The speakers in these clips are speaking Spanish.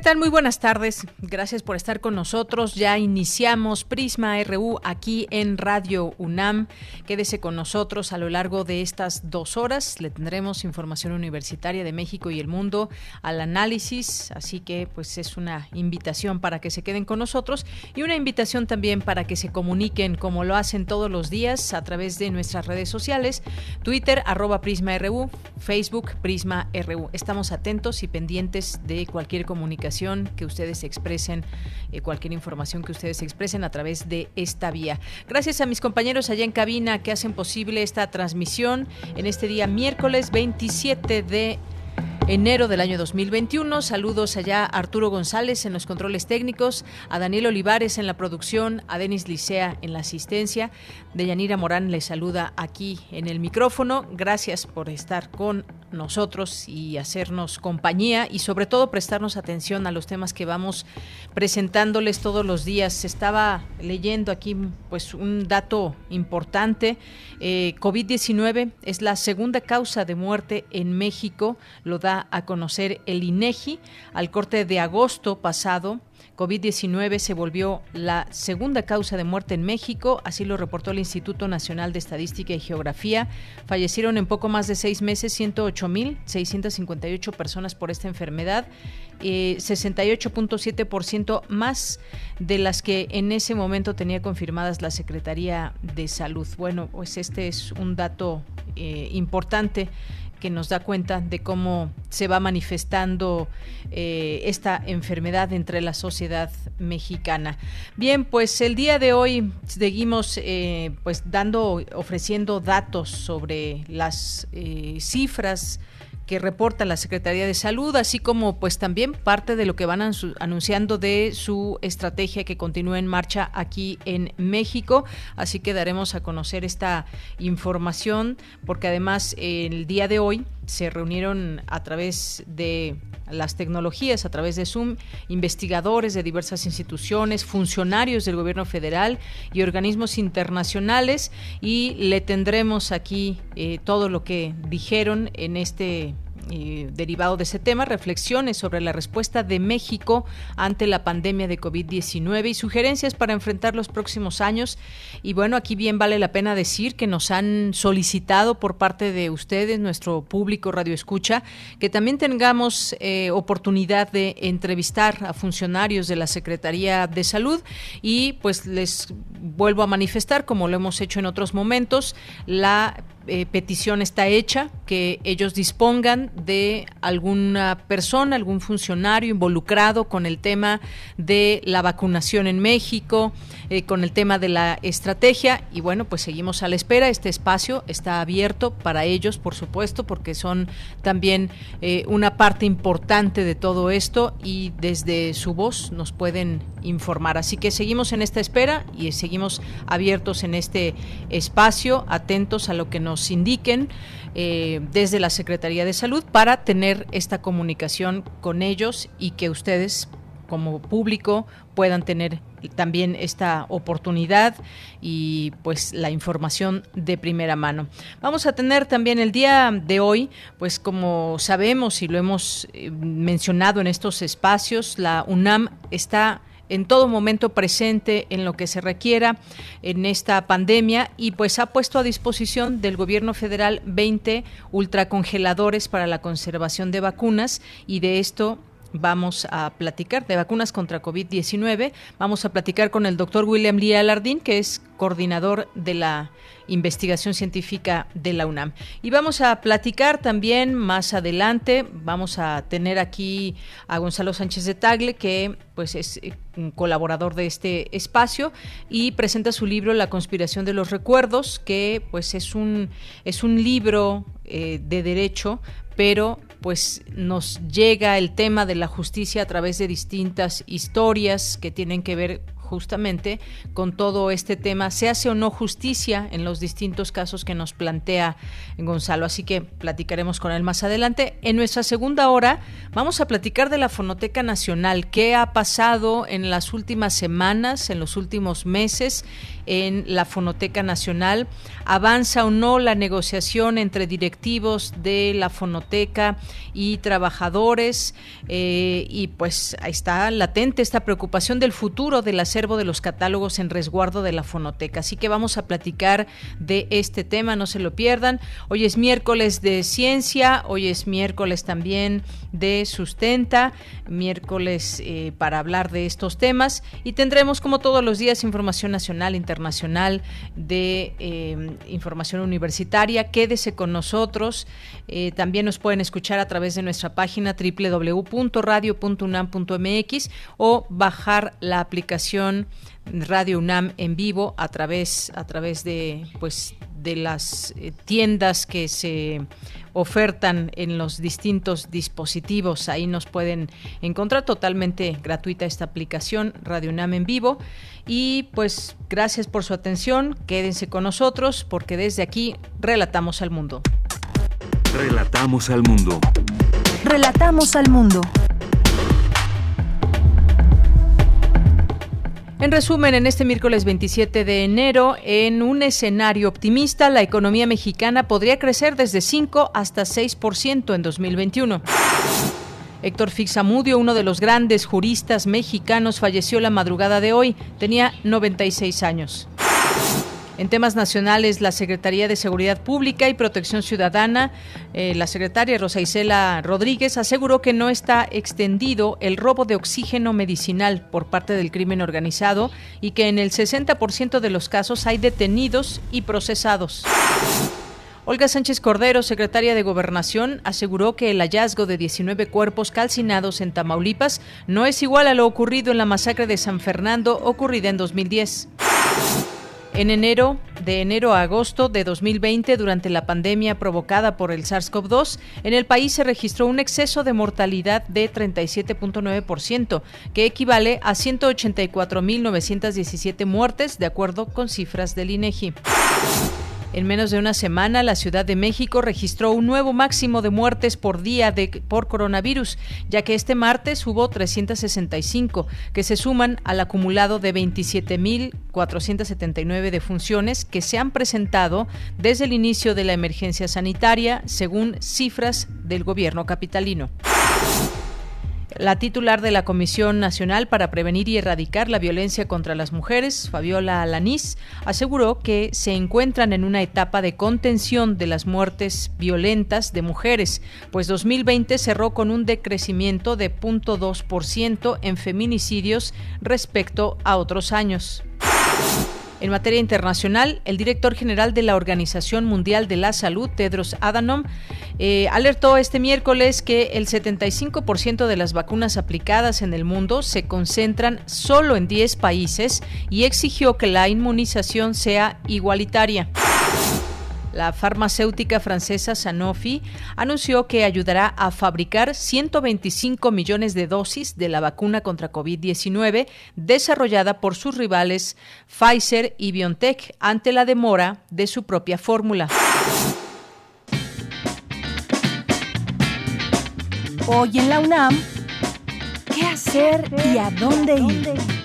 ¿Qué tal? Muy buenas tardes. Gracias por estar con nosotros. Ya iniciamos Prisma RU aquí en Radio UNAM. Quédese con nosotros a lo largo de estas dos horas. Le tendremos información universitaria de México y el mundo al análisis. Así que pues es una invitación para que se queden con nosotros y una invitación también para que se comuniquen como lo hacen todos los días a través de nuestras redes sociales. Twitter arroba Prisma RU, Facebook Prisma RU. Estamos atentos y pendientes de cualquier comunicación que ustedes expresen, eh, cualquier información que ustedes expresen a través de esta vía. Gracias a mis compañeros allá en cabina que hacen posible esta transmisión en este día miércoles 27 de enero del año 2021. Saludos allá a Arturo González en los controles técnicos, a Daniel Olivares en la producción, a Denis Licea en la asistencia. Deyanira Morán les saluda aquí en el micrófono. Gracias por estar con nosotros y hacernos compañía y sobre todo prestarnos atención a los temas que vamos presentándoles todos los días. Estaba leyendo aquí pues un dato importante. Eh, COVID-19 es la segunda causa de muerte en México, lo da a conocer el INEGI al corte de agosto pasado. COVID-19 se volvió la segunda causa de muerte en México, así lo reportó el Instituto Nacional de Estadística y Geografía. Fallecieron en poco más de seis meses 108.658 personas por esta enfermedad, 68.7% eh, más de las que en ese momento tenía confirmadas la Secretaría de Salud. Bueno, pues este es un dato eh, importante que nos da cuenta de cómo se va manifestando eh, esta enfermedad entre la sociedad mexicana. Bien, pues el día de hoy seguimos eh, pues dando, ofreciendo datos sobre las eh, cifras que reporta la Secretaría de Salud, así como pues también parte de lo que van anunciando de su estrategia que continúa en marcha aquí en México. Así que daremos a conocer esta información porque además el día de hoy se reunieron a través de las tecnologías, a través de Zoom, investigadores de diversas instituciones, funcionarios del gobierno federal y organismos internacionales y le tendremos aquí eh, todo lo que dijeron en este derivado de ese tema, reflexiones sobre la respuesta de México ante la pandemia de COVID-19 y sugerencias para enfrentar los próximos años. Y bueno, aquí bien vale la pena decir que nos han solicitado por parte de ustedes, nuestro público Radio Escucha, que también tengamos eh, oportunidad de entrevistar a funcionarios de la Secretaría de Salud y pues les vuelvo a manifestar, como lo hemos hecho en otros momentos, la eh, petición está hecha, que ellos dispongan de alguna persona, algún funcionario involucrado con el tema de la vacunación en México, eh, con el tema de la estrategia y bueno, pues seguimos a la espera. Este espacio está abierto para ellos, por supuesto, porque son también eh, una parte importante de todo esto y desde su voz nos pueden informar. Así que seguimos en esta espera y seguimos abiertos en este espacio, atentos a lo que nos indiquen eh, desde la Secretaría de Salud para tener esta comunicación con ellos y que ustedes como público puedan tener también esta oportunidad y pues la información de primera mano. Vamos a tener también el día de hoy, pues como sabemos y lo hemos eh, mencionado en estos espacios, la UNAM está en todo momento presente en lo que se requiera en esta pandemia y pues ha puesto a disposición del gobierno federal 20 ultracongeladores para la conservación de vacunas y de esto vamos a platicar de vacunas contra COVID-19. Vamos a platicar con el doctor William Lee Alardín, que es coordinador de la investigación científica de la UNAM. Y vamos a platicar también más adelante, vamos a tener aquí a Gonzalo Sánchez de Tagle, que pues es eh, un colaborador de este espacio y presenta su libro La conspiración de los recuerdos, que pues es un es un libro eh, de derecho, pero pues nos llega el tema de la justicia a través de distintas historias que tienen que ver justamente con todo este tema, se hace o no justicia en los distintos casos que nos plantea Gonzalo. Así que platicaremos con él más adelante. En nuestra segunda hora vamos a platicar de la Fonoteca Nacional, qué ha pasado en las últimas semanas, en los últimos meses en la Fonoteca Nacional. ¿Avanza o no la negociación entre directivos de la Fonoteca y trabajadores? Eh, y pues ahí está latente esta preocupación del futuro del acervo de los catálogos en resguardo de la Fonoteca. Así que vamos a platicar de este tema, no se lo pierdan. Hoy es miércoles de ciencia, hoy es miércoles también de sustenta, miércoles eh, para hablar de estos temas y tendremos como todos los días información nacional, internacional, de eh, información universitaria. Quédese con nosotros. Eh, también nos pueden escuchar a través de nuestra página www.radio.unam.mx o bajar la aplicación Radio UNAM en vivo a través a través de pues de las eh, tiendas que se ofertan en los distintos dispositivos. Ahí nos pueden encontrar totalmente gratuita esta aplicación Radio UNAM en vivo. Y pues gracias por su atención. Quédense con nosotros porque desde aquí relatamos al mundo. Relatamos al mundo. Relatamos al mundo. En resumen, en este miércoles 27 de enero, en un escenario optimista, la economía mexicana podría crecer desde 5 hasta 6% en 2021. Héctor Fixamudio, uno de los grandes juristas mexicanos, falleció la madrugada de hoy. Tenía 96 años. En temas nacionales, la Secretaría de Seguridad Pública y Protección Ciudadana, eh, la secretaria Rosa Isela Rodríguez, aseguró que no está extendido el robo de oxígeno medicinal por parte del crimen organizado y que en el 60% de los casos hay detenidos y procesados. Olga Sánchez Cordero, secretaria de Gobernación, aseguró que el hallazgo de 19 cuerpos calcinados en Tamaulipas no es igual a lo ocurrido en la masacre de San Fernando ocurrida en 2010. En enero, de enero a agosto de 2020, durante la pandemia provocada por el SARS-CoV-2, en el país se registró un exceso de mortalidad de 37.9%, que equivale a 184.917 muertes, de acuerdo con cifras del INEGI. En menos de una semana, la Ciudad de México registró un nuevo máximo de muertes por día de, por coronavirus, ya que este martes hubo 365, que se suman al acumulado de 27.479 defunciones que se han presentado desde el inicio de la emergencia sanitaria, según cifras del gobierno capitalino. La titular de la Comisión Nacional para Prevenir y Erradicar la Violencia contra las Mujeres, Fabiola Alanís, aseguró que se encuentran en una etapa de contención de las muertes violentas de mujeres, pues 2020 cerró con un decrecimiento de 0.2% en feminicidios respecto a otros años. En materia internacional, el director general de la Organización Mundial de la Salud, Tedros Adhanom, eh, alertó este miércoles que el 75% de las vacunas aplicadas en el mundo se concentran solo en 10 países y exigió que la inmunización sea igualitaria. La farmacéutica francesa Sanofi anunció que ayudará a fabricar 125 millones de dosis de la vacuna contra COVID-19 desarrollada por sus rivales Pfizer y BioNTech ante la demora de su propia fórmula. Hoy en la UNAM, ¿qué hacer y a dónde ir?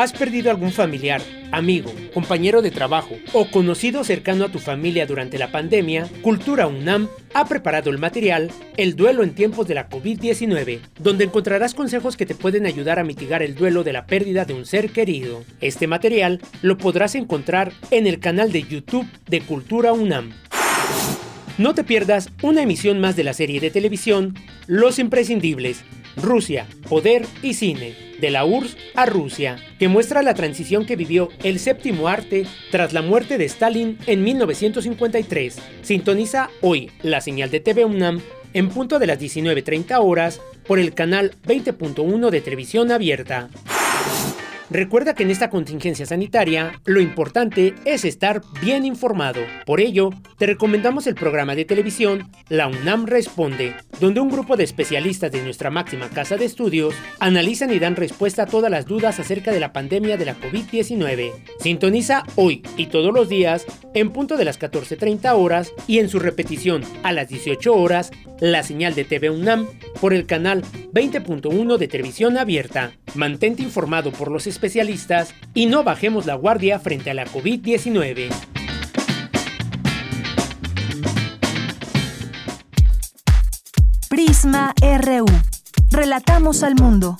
¿Has perdido algún familiar? amigo, compañero de trabajo o conocido cercano a tu familia durante la pandemia, Cultura UNAM ha preparado el material El duelo en tiempos de la COVID-19, donde encontrarás consejos que te pueden ayudar a mitigar el duelo de la pérdida de un ser querido. Este material lo podrás encontrar en el canal de YouTube de Cultura UNAM. No te pierdas una emisión más de la serie de televisión Los Imprescindibles Rusia, Poder y Cine, de la URSS a Rusia, que muestra la transición que vivió el séptimo arte tras la muerte de Stalin en 1953. Sintoniza hoy la señal de TV UNAM en punto de las 19.30 horas por el canal 20.1 de televisión abierta. Recuerda que en esta contingencia sanitaria lo importante es estar bien informado. Por ello, te recomendamos el programa de televisión La UNAM Responde, donde un grupo de especialistas de nuestra máxima casa de estudios analizan y dan respuesta a todas las dudas acerca de la pandemia de la COVID-19. Sintoniza hoy y todos los días en punto de las 14.30 horas y en su repetición a las 18 horas la señal de TV UNAM por el canal 20.1 de televisión abierta. Mantente informado por los y no bajemos la guardia frente a la COVID-19. Prisma RU. Relatamos al mundo.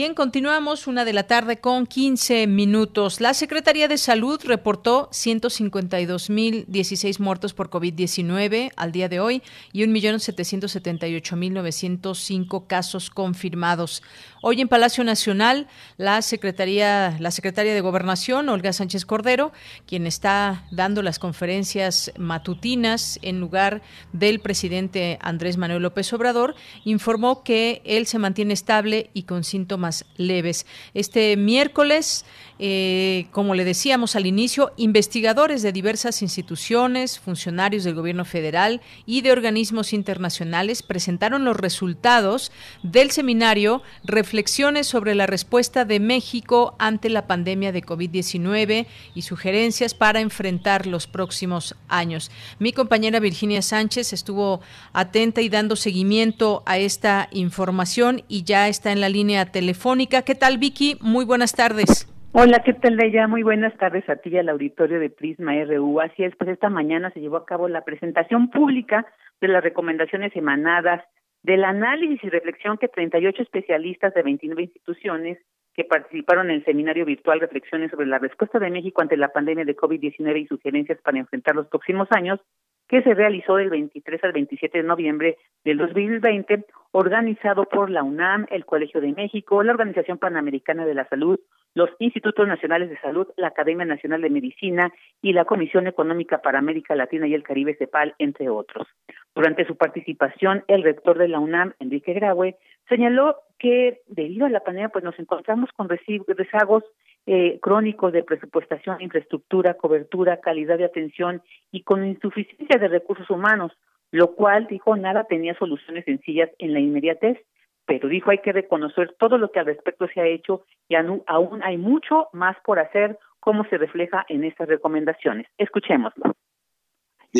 Bien, continuamos una de la tarde con 15 minutos. La Secretaría de Salud reportó 152.016 muertos por COVID-19 al día de hoy y 1.778.905 casos confirmados. Hoy en Palacio Nacional, la Secretaría, la Secretaria de Gobernación, Olga Sánchez Cordero, quien está dando las conferencias matutinas en lugar del presidente Andrés Manuel López Obrador, informó que él se mantiene estable y con síntomas leves. Este miércoles, eh, como le decíamos al inicio, investigadores de diversas instituciones, funcionarios del gobierno federal y de organismos internacionales presentaron los resultados del seminario reflexiones sobre la respuesta de México ante la pandemia de COVID-19 y sugerencias para enfrentar los próximos años. Mi compañera Virginia Sánchez estuvo atenta y dando seguimiento a esta información y ya está en la línea telefónica. ¿Qué tal, Vicky? Muy buenas tardes. Hola, ¿qué tal, Leia? Muy buenas tardes a ti y al auditorio de Prisma RU. Así es, pues esta mañana se llevó a cabo la presentación pública de las recomendaciones emanadas del análisis y reflexión que 38 especialistas de 29 instituciones que participaron en el seminario virtual Reflexiones sobre la respuesta de México ante la pandemia de COVID-19 y sugerencias para enfrentar los próximos años, que se realizó del 23 al 27 de noviembre del 2020, organizado por la UNAM, el Colegio de México, la Organización Panamericana de la Salud, los Institutos Nacionales de Salud, la Academia Nacional de Medicina y la Comisión Económica para América Latina y el Caribe, CEPAL, entre otros. Durante su participación, el rector de la UNAM, Enrique Graue, señaló que debido a la pandemia pues nos encontramos con rezagos eh, crónicos de presupuestación, infraestructura, cobertura, calidad de atención y con insuficiencia de recursos humanos, lo cual, dijo, nada tenía soluciones sencillas en la inmediatez, pero dijo hay que reconocer todo lo que al respecto se ha hecho y aún hay mucho más por hacer, como se refleja en estas recomendaciones. Escuchémoslo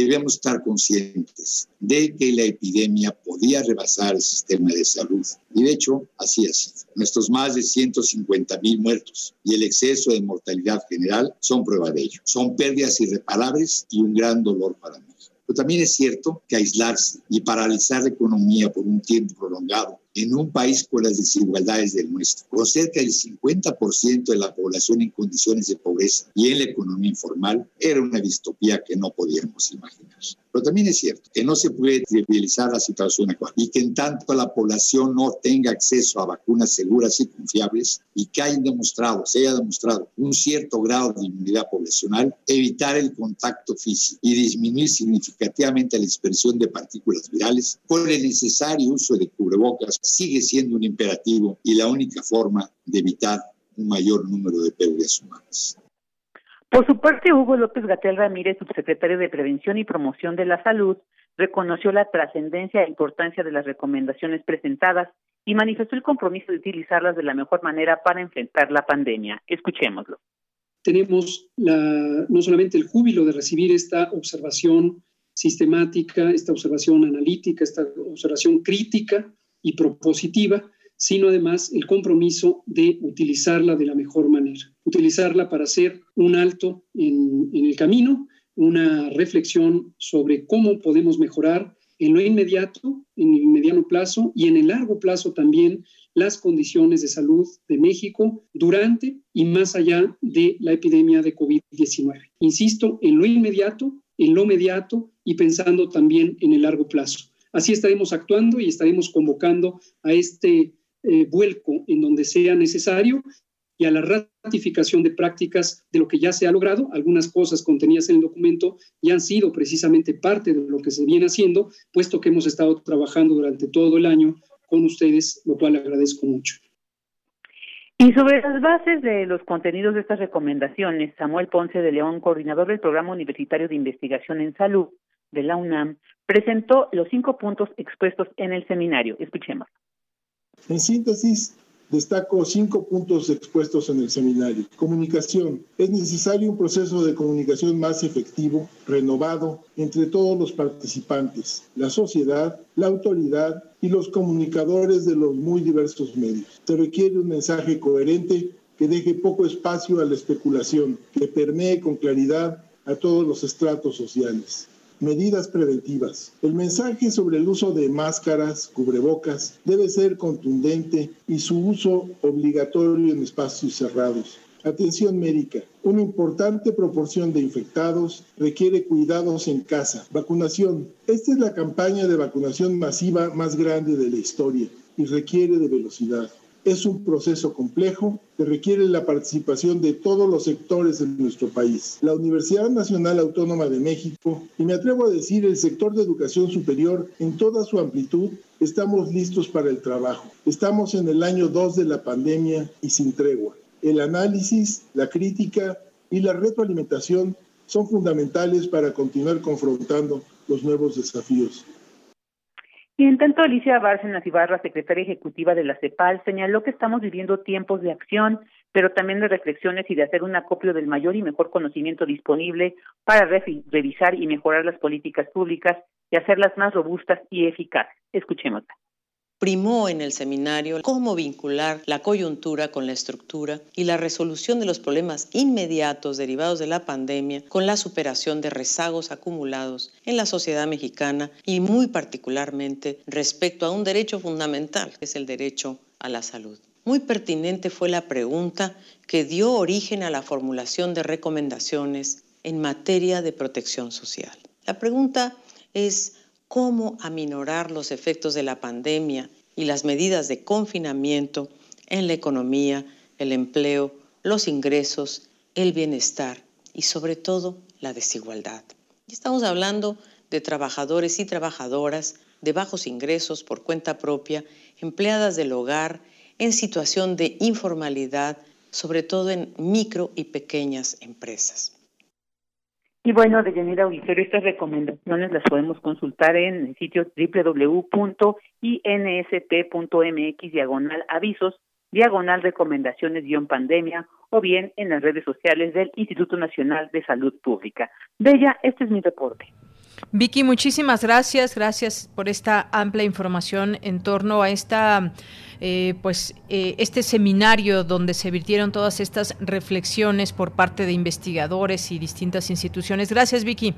debemos estar conscientes de que la epidemia podía rebasar el sistema de salud. Y de hecho, así ha sido. Nuestros más de 150 mil muertos y el exceso de mortalidad general son prueba de ello. Son pérdidas irreparables y un gran dolor para mí. Pero también es cierto que aislarse y paralizar la economía por un tiempo prolongado en un país con las desigualdades del nuestro, con cerca del 50% de la población en condiciones de pobreza y en la economía informal, era una distopía que no podíamos imaginar. Pero también es cierto que no se puede trivializar la situación actual y que en tanto la población no tenga acceso a vacunas seguras y confiables y que haya demostrado, se haya demostrado un cierto grado de inmunidad poblacional, evitar el contacto físico y disminuir significativamente la dispersión de partículas virales con el necesario uso de cubrebocas sigue siendo un imperativo y la única forma de evitar un mayor número de pérdidas humanas. Por su parte, Hugo López Gatel Ramírez, subsecretario de Prevención y Promoción de la Salud, reconoció la trascendencia e importancia de las recomendaciones presentadas y manifestó el compromiso de utilizarlas de la mejor manera para enfrentar la pandemia. Escuchémoslo. Tenemos no solamente el júbilo de recibir esta observación sistemática, esta observación analítica, esta observación crítica y propositiva, sino además el compromiso de utilizarla de la mejor manera, utilizarla para hacer un alto en, el camino, una reflexión sobre cómo podemos mejorar en lo inmediato, en el mediano plazo y en el largo plazo también las condiciones de salud de México durante y más allá de la epidemia de COVID-19. Insisto, en lo inmediato, en lo inmediato y pensando también en el largo plazo. Así estaremos actuando y estaremos convocando a este eh, vuelco en donde sea necesario y a la ratificación de prácticas de lo que ya se ha logrado. Algunas cosas contenidas en el documento ya han sido precisamente parte de lo que se viene haciendo, puesto que hemos estado trabajando durante todo el año con ustedes, lo cual agradezco mucho. Y sobre las bases de los contenidos de estas recomendaciones, Samuel Ponce de León, coordinador del Programa Universitario de Investigación en Salud de la UNAM, presentó los cinco puntos expuestos en el seminario. Escuchemos. En síntesis, Destaco cinco puntos expuestos en el seminario. Comunicación. Es necesario un proceso de comunicación más efectivo, renovado, entre todos los participantes, la sociedad, la autoridad y los comunicadores de los muy diversos medios. Se requiere un mensaje coherente que deje poco espacio a la especulación, que permee con claridad a todos los estratos sociales. Medidas preventivas. El mensaje sobre el uso de máscaras, cubrebocas, debe ser contundente y su uso obligatorio en espacios cerrados. Atención médica. Una importante proporción de infectados requiere cuidados en casa. Vacunación. Esta es la campaña de vacunación masiva más grande de la historia y requiere de velocidad. Es un proceso complejo que requiere la participación de todos los sectores de nuestro país. La Universidad Nacional Autónoma de México, y me atrevo a decir el sector de educación superior en toda su amplitud, estamos listos para el trabajo. Estamos en el año 2 de la pandemia y sin tregua. El análisis, la crítica y la retroalimentación son fundamentales para continuar confrontando los nuevos desafíos. Y en tanto, Alicia Bárcenas Ibarra, secretaria ejecutiva de la CEPAL, señaló que estamos viviendo tiempos de acción, pero también de reflexiones y de hacer un acopio del mayor y mejor conocimiento disponible para revisar y mejorar las políticas públicas y hacerlas más robustas y eficaces. Escuchémosla primó en el seminario cómo vincular la coyuntura con la estructura y la resolución de los problemas inmediatos derivados de la pandemia con la superación de rezagos acumulados en la sociedad mexicana y muy particularmente respecto a un derecho fundamental, que es el derecho a la salud. Muy pertinente fue la pregunta que dio origen a la formulación de recomendaciones en materia de protección social. La pregunta es cómo aminorar los efectos de la pandemia y las medidas de confinamiento en la economía, el empleo, los ingresos, el bienestar y sobre todo la desigualdad. estamos hablando de trabajadores y trabajadoras de bajos ingresos por cuenta propia, empleadas del hogar, en situación de informalidad, sobre todo en micro y pequeñas empresas. Y bueno, de Yanira Auditorio, estas recomendaciones las podemos consultar en el sitio www.insp.mx diagonal avisos, diagonal recomendaciones guion pandemia o bien en las redes sociales del Instituto Nacional de Salud Pública. Bella, este es mi reporte. Vicky, muchísimas gracias. Gracias por esta amplia información en torno a esta eh, pues eh, este seminario donde se virtieron todas estas reflexiones por parte de investigadores y distintas instituciones. Gracias, Vicky.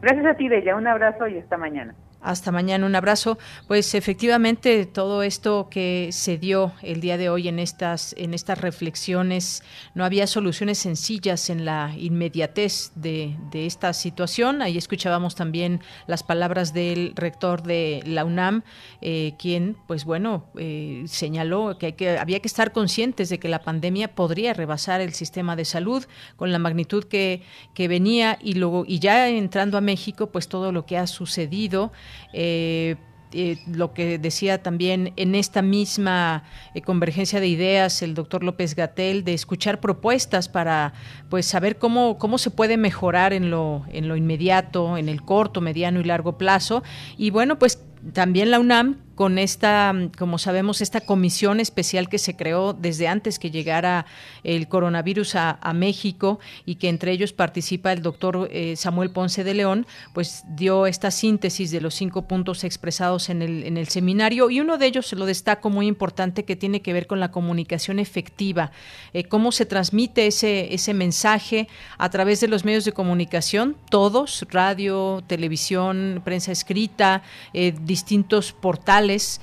Gracias a ti, Bella. Un abrazo y hasta mañana. Hasta mañana, un abrazo. Pues efectivamente todo esto que se dio el día de hoy en estas en estas reflexiones no había soluciones sencillas en la inmediatez de, de esta situación. Ahí escuchábamos también las palabras del rector de la UNAM, eh, quien, pues bueno, eh, señaló que, hay que había que estar conscientes de que la pandemia podría rebasar el sistema de salud con la magnitud que, que venía y luego y ya entrando a México, pues todo lo que ha sucedido eh, eh, lo que decía también en esta misma eh, convergencia de ideas el doctor López Gatel de escuchar propuestas para pues saber cómo cómo se puede mejorar en lo en lo inmediato en el corto mediano y largo plazo. Y bueno pues también la UNAM con esta, como sabemos, esta comisión especial que se creó desde antes que llegara el coronavirus a, México y que entre ellos participa el doctor eh, Samuel Ponce de León, pues dio esta síntesis de los cinco puntos expresados en el, seminario. Y uno de ellos se lo destaco muy importante que tiene que ver con la comunicación efectiva, eh, cómo se transmite ese, ese mensaje a través de los medios de comunicación, todos, radio, televisión, prensa escrita, eh, distintos portales sociales,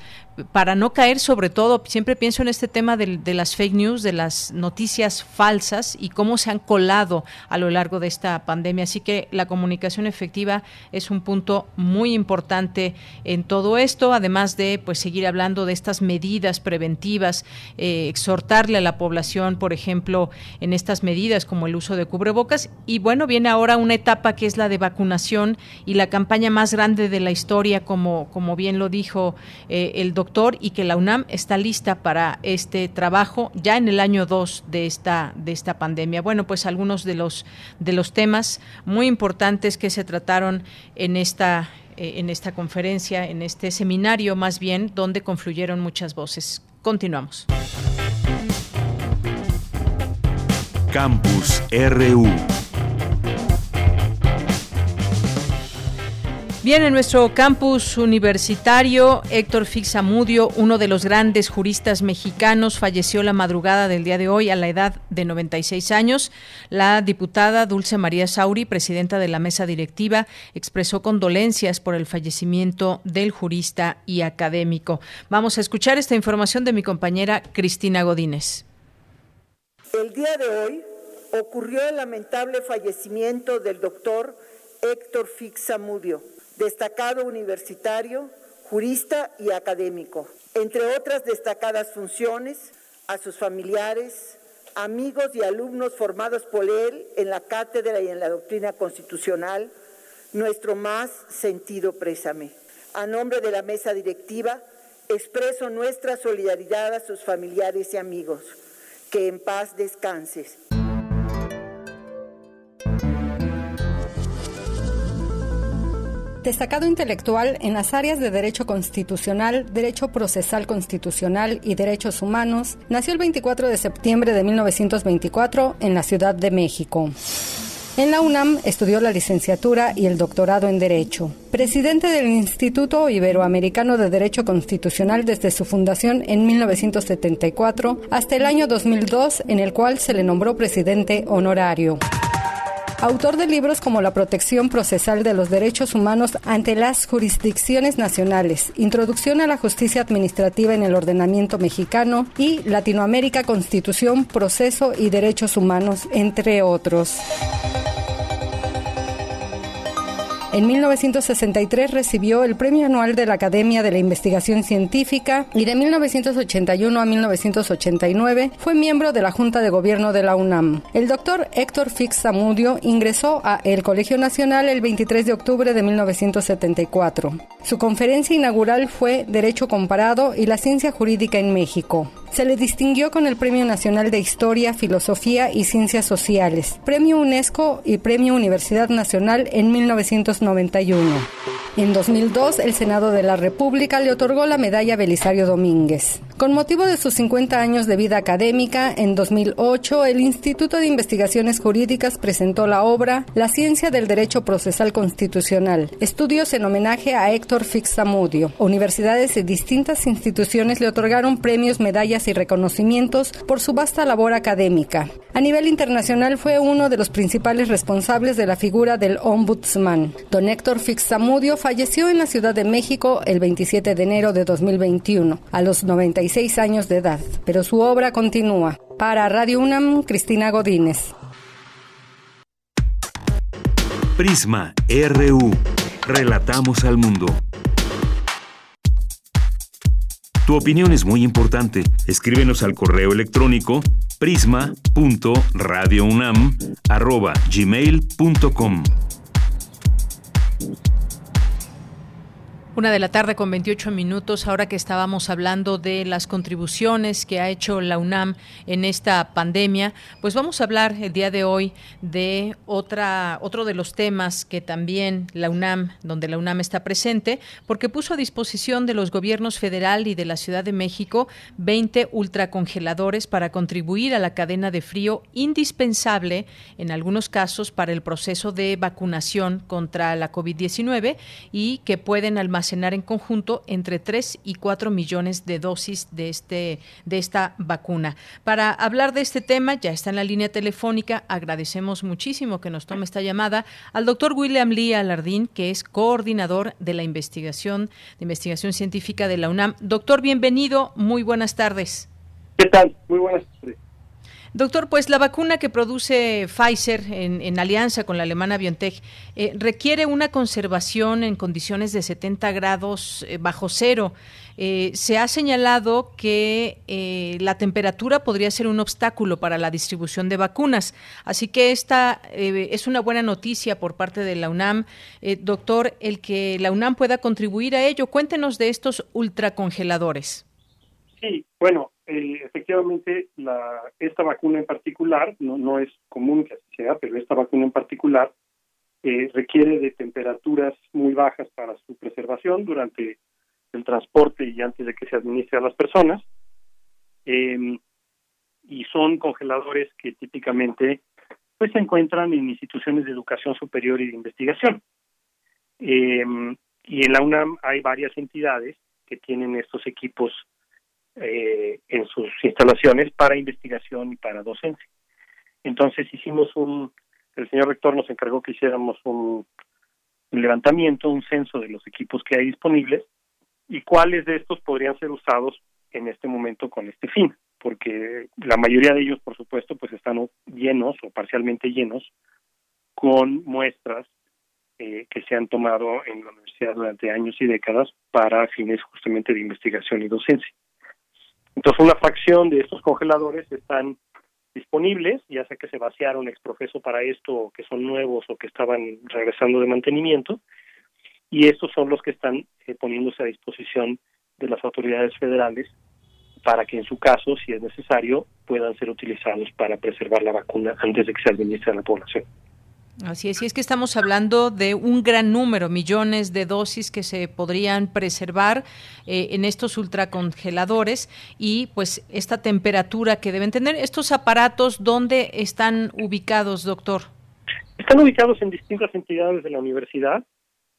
para no caer sobre todo, siempre pienso en este tema de, las fake news, de las noticias falsas y cómo se han colado a lo largo de esta pandemia. Así que la comunicación efectiva es un punto muy importante en todo esto, además de pues seguir hablando de estas medidas preventivas, eh, exhortarle a la población, por ejemplo, en estas medidas como el uso de cubrebocas. Y bueno, viene ahora una etapa que es la de vacunación y la campaña más grande de la historia, como, como bien lo dijo eh, el doctor, y que la UNAM está lista para este trabajo ya en el año 2 de esta, de esta pandemia. Bueno, pues algunos de los, de los temas muy importantes que se trataron en esta eh, en esta conferencia, en este seminario más bien, donde confluyeron muchas voces. Continuamos. Campus RU. Bien, en nuestro campus universitario, Héctor Fixamudio, uno de los grandes juristas mexicanos, falleció la madrugada del día de hoy a la edad de 96 años. La diputada Dulce María Sauri, presidenta de la mesa directiva, expresó condolencias por el fallecimiento del jurista y académico. Vamos a escuchar esta información de mi compañera Cristina Godínez. El día de hoy ocurrió el lamentable fallecimiento del doctor Héctor Fixamudio destacado universitario, jurista y académico. Entre otras destacadas funciones, a sus familiares, amigos y alumnos formados por él en la cátedra y en la doctrina constitucional, nuestro más sentido présame. A nombre de la mesa directiva, expreso nuestra solidaridad a sus familiares y amigos. Que en paz descanses. Destacado intelectual en las áreas de Derecho Constitucional, Derecho Procesal Constitucional y Derechos Humanos, nació el 24 de septiembre de 1924 en la Ciudad de México. En la UNAM estudió la licenciatura y el doctorado en Derecho. Presidente del Instituto Iberoamericano de Derecho Constitucional desde su fundación en 1974 hasta el año 2002, en el cual se le nombró presidente honorario autor de libros como La protección procesal de los derechos humanos ante las jurisdicciones nacionales, Introducción a la justicia administrativa en el ordenamiento mexicano y Latinoamérica, Constitución, Proceso y Derechos Humanos, entre otros. En 1963 recibió el Premio Anual de la Academia de la Investigación Científica y de 1981 a 1989 fue miembro de la Junta de Gobierno de la UNAM. El doctor Héctor Fix Zamudio ingresó a el Colegio Nacional el 23 de octubre de 1974. Su conferencia inaugural fue Derecho Comparado y la Ciencia Jurídica en México. Se le distinguió con el Premio Nacional de Historia, Filosofía y Ciencias Sociales, Premio UNESCO y Premio Universidad Nacional en 1991. En 2002, el Senado de la República le otorgó la medalla Belisario Domínguez. Con motivo de sus 50 años de vida académica, en 2008, el Instituto de Investigaciones Jurídicas presentó la obra La Ciencia del Derecho Procesal Constitucional, estudios en homenaje a Héctor Fixamudio. Universidades y distintas instituciones le otorgaron premios, medallas y reconocimientos por su vasta labor académica. A nivel internacional fue uno de los principales responsables de la figura del Ombudsman. Don Héctor Fixamudio falleció en la Ciudad de México el 27 de enero de 2021, a los 96 años de edad, pero su obra continúa. Para Radio UNAM, Cristina Godínez. Prisma RU. Relatamos al mundo. Tu opinión es muy importante. Escríbenos al correo electrónico prisma.radiounam@gmail.com. Una de la tarde con 28 minutos, ahora que estábamos hablando de las contribuciones que ha hecho la UNAM en esta pandemia, pues vamos a hablar el día de hoy de otra, otro de los temas que también la UNAM, donde la UNAM está presente, porque puso a disposición de los gobiernos federal y de la Ciudad de México 20 ultracongeladores para contribuir a la cadena de frío indispensable en algunos casos para el proceso de vacunación contra la COVID-19 y que pueden almacenar almacenar en conjunto entre 3 y 4 millones de dosis de, este, de esta vacuna. Para hablar de este tema, ya está en la línea telefónica, agradecemos muchísimo que nos tome esta llamada al doctor William Lee Alardín, que es coordinador de la investigación, de investigación científica de la UNAM. Doctor, bienvenido, muy buenas tardes. ¿Qué tal? Muy buenas tardes. Doctor, pues la vacuna que produce Pfizer en, alianza con la alemana BioNTech eh, requiere una conservación en condiciones de 70 grados eh, bajo cero. Eh, se ha señalado que la temperatura podría ser un obstáculo para la distribución de vacunas. Así que esta es una buena noticia por parte de la UNAM. doctor, el que la UNAM pueda contribuir a ello. Cuéntenos de estos ultracongeladores. Sí, bueno, eh, efectivamente la, esta vacuna en particular, no, no es común que así sea, pero esta vacuna en particular eh, requiere de temperaturas muy bajas para su preservación durante el transporte y antes de que se administre a las personas. Em, y son congeladores que típicamente pues se encuentran en instituciones de educación superior y de investigación. Em, y en la UNAM hay varias entidades que tienen estos equipos eh, en sus instalaciones para investigación y para docencia. Entonces hicimos un, el señor rector nos encargó que hiciéramos un, levantamiento, un censo de los equipos que hay disponibles y cuáles de estos podrían ser usados en este momento con este fin, porque la mayoría de ellos, por supuesto, pues están llenos o parcialmente llenos con muestras eh, que se han tomado en la universidad durante años y décadas para fines justamente de investigación y docencia. Entonces, una fracción de estos congeladores están disponibles, ya sea que se vaciaron exprofeso para esto, o que son nuevos o que estaban regresando de mantenimiento, y estos son los que están eh, poniéndose a disposición de las autoridades federales para que en su caso, si es necesario, puedan ser utilizados para preservar la vacuna antes de que se administre a la población. Así es, y es que estamos hablando de un gran número, millones de dosis que se podrían preservar eh, en estos ultracongeladores y pues esta temperatura que deben tener. ¿Estos aparatos dónde están ubicados, doctor? Están ubicados en distintas entidades de la universidad,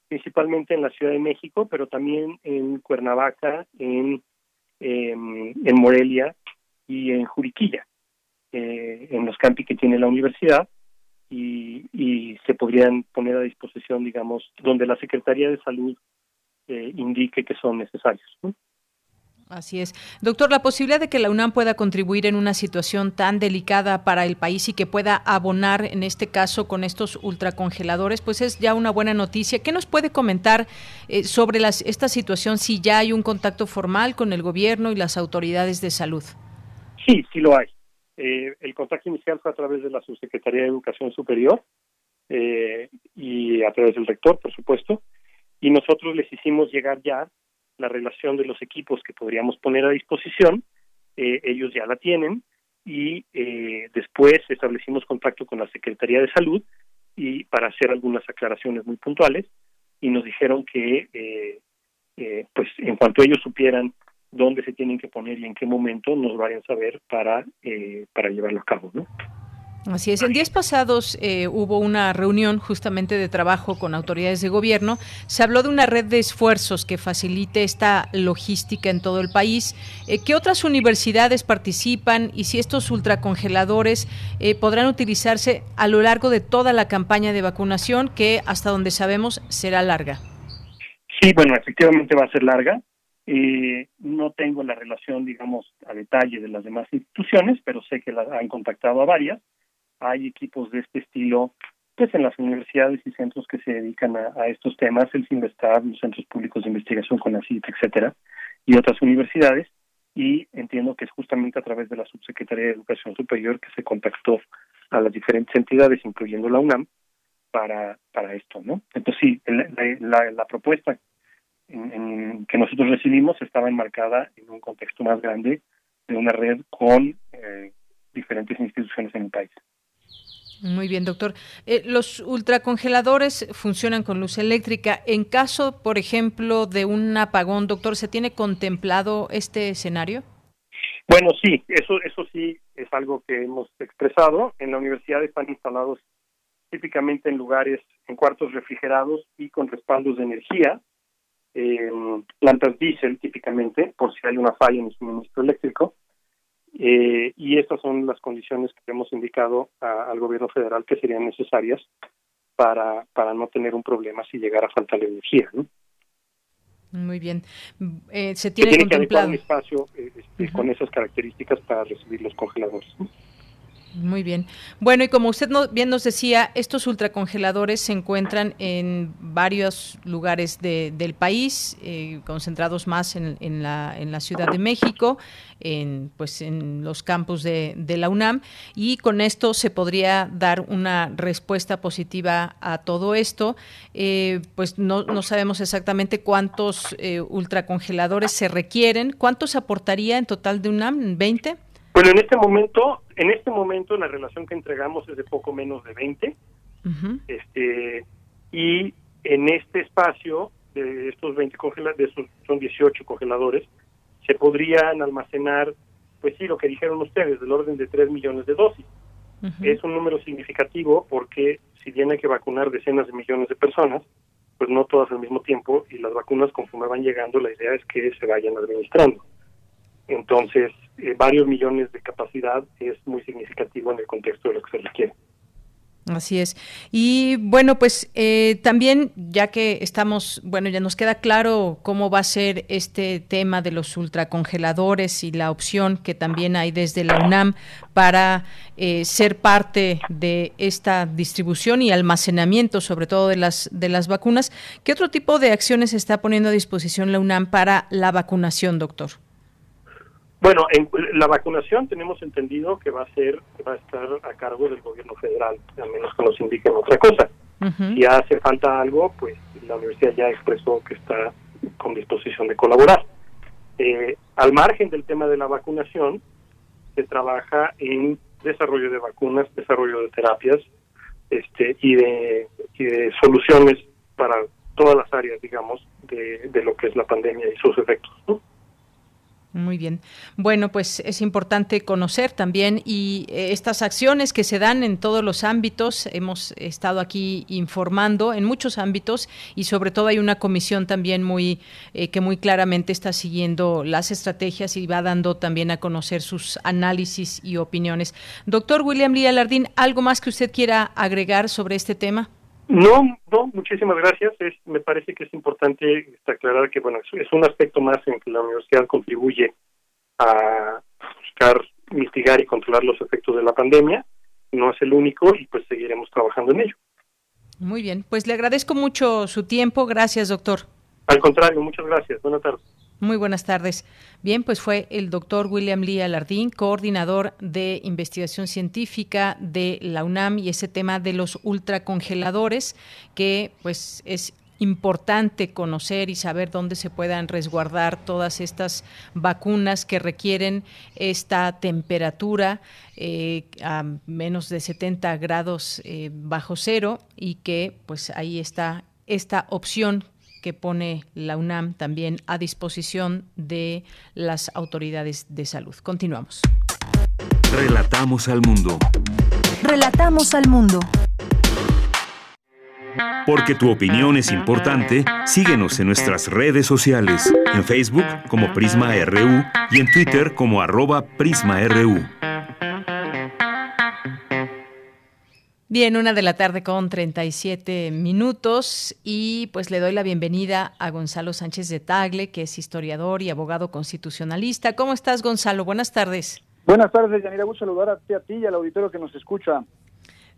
principalmente en la Ciudad de México, pero también en Cuernavaca, en, em, en Morelia y en Juriquilla, eh, en los campi que tiene la universidad y, se podrían poner a disposición, digamos, donde la Secretaría de Salud eh, indique que son necesarios. Así es. Doctor, la posibilidad de que la UNAM pueda contribuir en una situación tan delicada para el país y que pueda abonar, en este caso, con estos ultracongeladores, pues es ya una buena noticia. ¿Qué nos puede comentar eh, sobre las, esta situación, si ya hay un contacto formal con el gobierno y las autoridades de salud? Sí, sí lo hay. Eh, el contacto inicial fue a través de la Subsecretaría de Educación Superior eh, y a través del rector, por supuesto, y nosotros les hicimos llegar ya la relación de los equipos que podríamos poner a disposición, eh, ellos ya la tienen, y después establecimos contacto con la Secretaría de Salud y para hacer algunas aclaraciones muy puntuales, y nos dijeron que, pues, en cuanto ellos supieran dónde se tienen que poner y en qué momento nos vayan a saber para, eh, para llevarlo a cabo. ¿no? Así es. En días pasados eh, hubo una reunión justamente de trabajo con autoridades de gobierno. Se habló de una red de esfuerzos que facilite esta logística en todo el país. Eh, ¿Qué otras universidades participan y si estos ultracongeladores eh, podrán utilizarse a lo largo de toda la campaña de vacunación que hasta donde sabemos será larga? Sí, bueno, efectivamente va a ser larga. Eh, no tengo la relación, digamos, a detalle de las demás instituciones, pero sé que la han contactado a varias. Hay equipos de este estilo, pues en las universidades y centros que se dedican a, estos temas, el CINVESTAR, los centros públicos de investigación con la CIT, etcétera, y otras universidades. Y entiendo que es justamente a través de la Subsecretaría de Educación Superior que se contactó a las diferentes entidades, incluyendo la UNAM, para, para esto, ¿no? Entonces sí, la, la propuesta en, que nosotros recibimos estaba enmarcada en un contexto más grande de una red con eh, diferentes instituciones en el país. Muy bien, doctor. Eh, los ultracongeladores funcionan con luz eléctrica. En caso, por ejemplo, de un apagón, doctor, ¿se tiene contemplado este escenario? Bueno, sí, eso, eso sí es algo que hemos expresado. En la universidad están instalados típicamente en lugares, en cuartos refrigerados y con respaldos de energía eh, plantas diésel típicamente, por si hay una falla en el suministro eléctrico. Eh, y estas son las condiciones que hemos indicado al gobierno federal que serían necesarias para, para no tener un problema si llegara a faltar energía. ¿no? Muy bien. Eh, se tiene, contemplado. un espacio este, con esas características para recibir los congeladores. Muy bien. Bueno, y como usted bien nos decía, estos ultracongeladores se encuentran en varios lugares del país, eh, concentrados más en, la, en la Ciudad de México, en, pues, en los campus de, la UNAM, y con esto se podría dar una respuesta positiva a todo esto. Eh, pues no, no, sabemos exactamente cuántos eh, ultracongeladores se requieren. ¿Cuántos aportaría en total de UNAM? ¿20? Bueno, en este momento, en este momento la relación que entregamos es de poco menos de 20. Este y en este espacio de estos 20 congeladores, son 18 congeladores, se podrían almacenar, pues sí, lo que dijeron ustedes, del orden de 3 millones de dosis. Es un número significativo porque si bien hay que vacunar decenas de millones de personas, pues no todas al mismo tiempo y las vacunas conforme van llegando, la idea es que se vayan administrando. Entonces, eh, varios millones de capacidad es muy significativo en el contexto de lo que se requiere. Así es. Y bueno, pues eh, también ya que estamos, bueno, ya nos queda claro cómo va a ser este tema de los ultracongeladores y la opción que también hay desde la UNAM para eh, ser parte de esta distribución y almacenamiento, sobre todo de las de las vacunas. ¿Qué otro tipo de acciones está poniendo a disposición la UNAM para la vacunación, doctor? Bueno, en la vacunación tenemos entendido que va a ser, va a estar a cargo del gobierno federal, a menos que nos indiquen otra cosa. Si hace falta algo, pues la universidad ya expresó que está con disposición de colaborar. Eh, al margen del tema de la vacunación, se trabaja en desarrollo de vacunas, desarrollo de terapias, este y de, y de soluciones para todas las áreas, digamos, de, de lo que es la pandemia y sus efectos. ¿no? Muy bien. Bueno, pues es importante conocer también y eh, estas acciones que se dan en todos los ámbitos. Hemos estado aquí informando en muchos ámbitos y sobre todo hay una comisión también muy eh, que muy claramente está siguiendo las estrategias y va dando también a conocer sus análisis y opiniones. Doctor William Lee Alardín, ¿algo más que usted quiera agregar sobre este tema? No, no, muchísimas gracias. Es, me parece que es importante aclarar que, bueno, es, un aspecto más en que la universidad contribuye a buscar mitigar y controlar los efectos de la pandemia. No es el único y pues seguiremos trabajando en ello. Muy bien, pues le agradezco mucho su tiempo. Gracias, doctor. Al contrario, muchas gracias. Buenas tardes. Muy buenas tardes. Bien, pues fue el doctor William Lee Alardín, coordinador de investigación científica de la UNAM y ese tema de los ultracongeladores, que pues es importante conocer y saber dónde se puedan resguardar todas estas vacunas que requieren esta temperatura eh, a menos de 70 grados eh, bajo cero y que pues ahí está esta opción que pone la UNAM también a disposición de las autoridades de salud. Continuamos. Relatamos al mundo. Relatamos al mundo. Porque tu opinión es importante, síguenos en nuestras redes sociales, en Facebook como Prisma RU y en Twitter como arroba PrismaRU. Bien, una de la tarde con 37 minutos y pues le doy la bienvenida a Gonzalo Sánchez de Tagle, que es historiador y abogado constitucionalista. ¿Cómo estás, Gonzalo? Buenas tardes. Buenas tardes, Yanira. Gusto saludar a ti, a ti y al auditorio que nos escucha.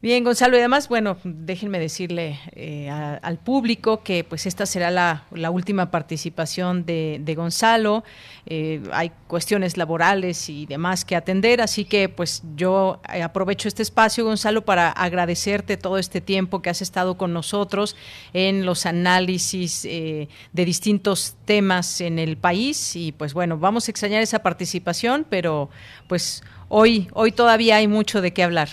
Bien, Gonzalo, y además, bueno, déjenme decirle eh, al público que pues esta será la, última participación de, Gonzalo. Eh, hay cuestiones laborales y demás que atender, así que pues yo eh, aprovecho este espacio, Gonzalo, para agradecerte todo este tiempo que has estado con nosotros en los análisis de distintos temas en el país y pues bueno, vamos a extrañar esa participación, pero pues hoy, hoy todavía hay mucho de qué hablar.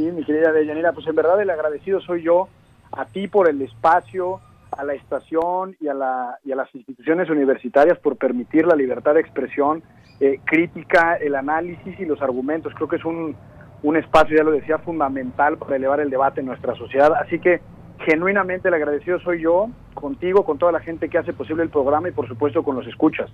Sí, mi querida Deyanira, pues en verdad el agradecido soy yo a ti por el espacio, a la estación y a, la, y a las instituciones universitarias por permitir la libertad de expresión eh, crítica, el análisis y los argumentos. Creo que es un, un espacio, ya lo decía, fundamental para elevar el debate en nuestra sociedad. Así que genuinamente el agradecido soy yo contigo, con toda la gente que hace posible el programa y por supuesto con los escuchas.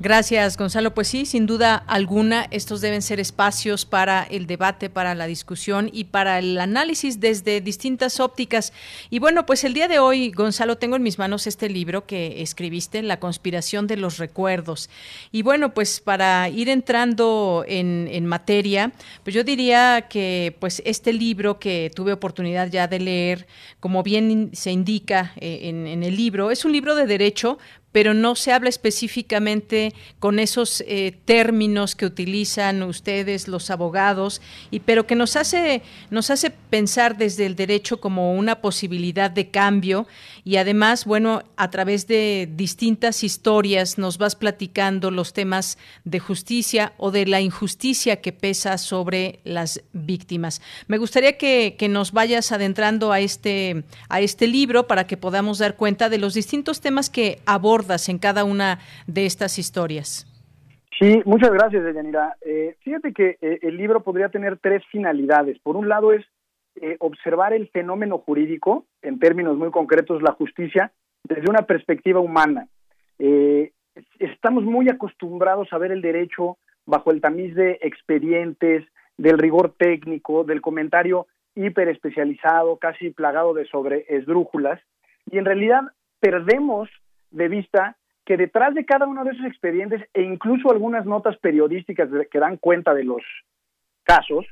Gracias, Gonzalo. Pues sí, sin duda alguna, estos deben ser espacios para el debate, para la discusión y para el análisis desde distintas ópticas. Y bueno, pues el día de hoy, Gonzalo, tengo en mis manos este libro que escribiste, La conspiración de los recuerdos. Y bueno, pues para ir entrando en, materia, pues yo diría que pues este libro que tuve oportunidad ya de leer, como bien se indica eh, en el libro, es un libro de derecho, pero no se habla específicamente con esos eh, términos que utilizan ustedes los abogados y pero que nos hace nos hace pensar desde el derecho como una posibilidad de cambio y además bueno a través de distintas historias nos vas platicando los temas de justicia o de la injusticia que pesa sobre las víctimas me gustaría que, que nos vayas adentrando a este a este libro para que podamos dar cuenta de los distintos temas que aborda en cada una de estas historias. Sí, muchas gracias, Deyanira. Eh, fíjate que eh, el libro podría tener tres finalidades. Por un lado es eh, observar el fenómeno jurídico, en términos muy concretos, la justicia, desde una perspectiva humana. estamos muy acostumbrados a ver el derecho bajo el tamiz de expedientes, del rigor técnico, del comentario hiper especializado, casi plagado de sobre esdrújulas, y en realidad perdemos de vista que detrás de cada uno de esos expedientes e incluso algunas notas periodísticas que dan cuenta de los casos,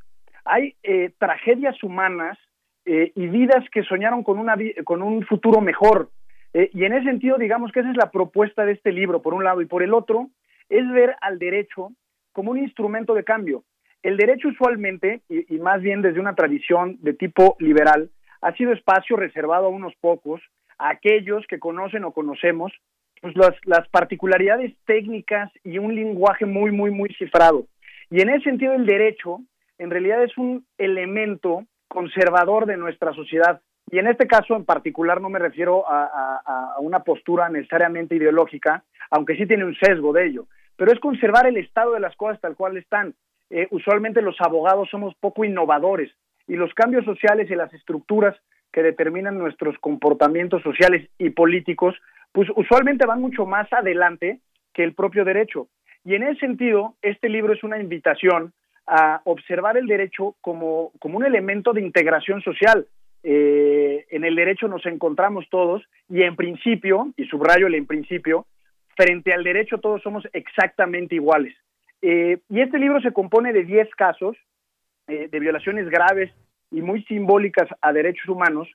hay eh, tragedias humanas eh, y vidas que soñaron con, una, con un futuro mejor. Eh, y en ese sentido, digamos que esa es la propuesta de este libro, por un lado, y por el otro, es ver al derecho como un instrumento de cambio. El derecho usualmente, y más bien desde una tradición de tipo liberal, ha sido espacio reservado a unos pocos aquellos que conocen o conocemos pues las, las particularidades técnicas y un lenguaje muy, muy, muy cifrado. Y en ese sentido el derecho en realidad es un elemento conservador de nuestra sociedad. Y en este caso en particular no me refiero a, una postura necesariamente ideológica, aunque sí tiene un sesgo de ello, pero es conservar el estado de las cosas tal cual están. Eh, usualmente los abogados somos poco innovadores y los cambios sociales y las estructuras que determinan nuestros comportamientos sociales y políticos, pues usualmente van mucho más adelante que el propio derecho. Y en ese sentido, este libro es una invitación a observar el derecho como, como un elemento de integración social. Eh, en el derecho nos encontramos todos y en principio, y subrayo el en principio, frente al derecho todos somos exactamente iguales. Eh, y este libro se compone de 10 casos eh, de violaciones graves y muy simbólicas a derechos humanos,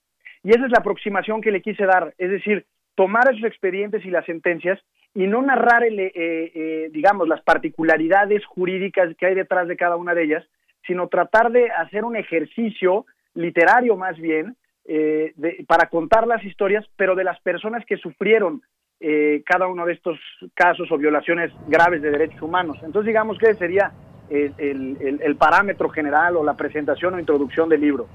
y esa es la aproximación que le quise dar, es decir, tomar esos expedientes y las sentencias y no narrar, el, eh, eh, digamos, las particularidades jurídicas que hay detrás de cada una de ellas, sino tratar de hacer un ejercicio literario más bien eh, para contar las historias, pero de las personas que sufrieron cada uno de estos casos o violaciones graves de derechos humanos. Entonces, digamos que sería el, parámetro general o la presentación o introducción del libro.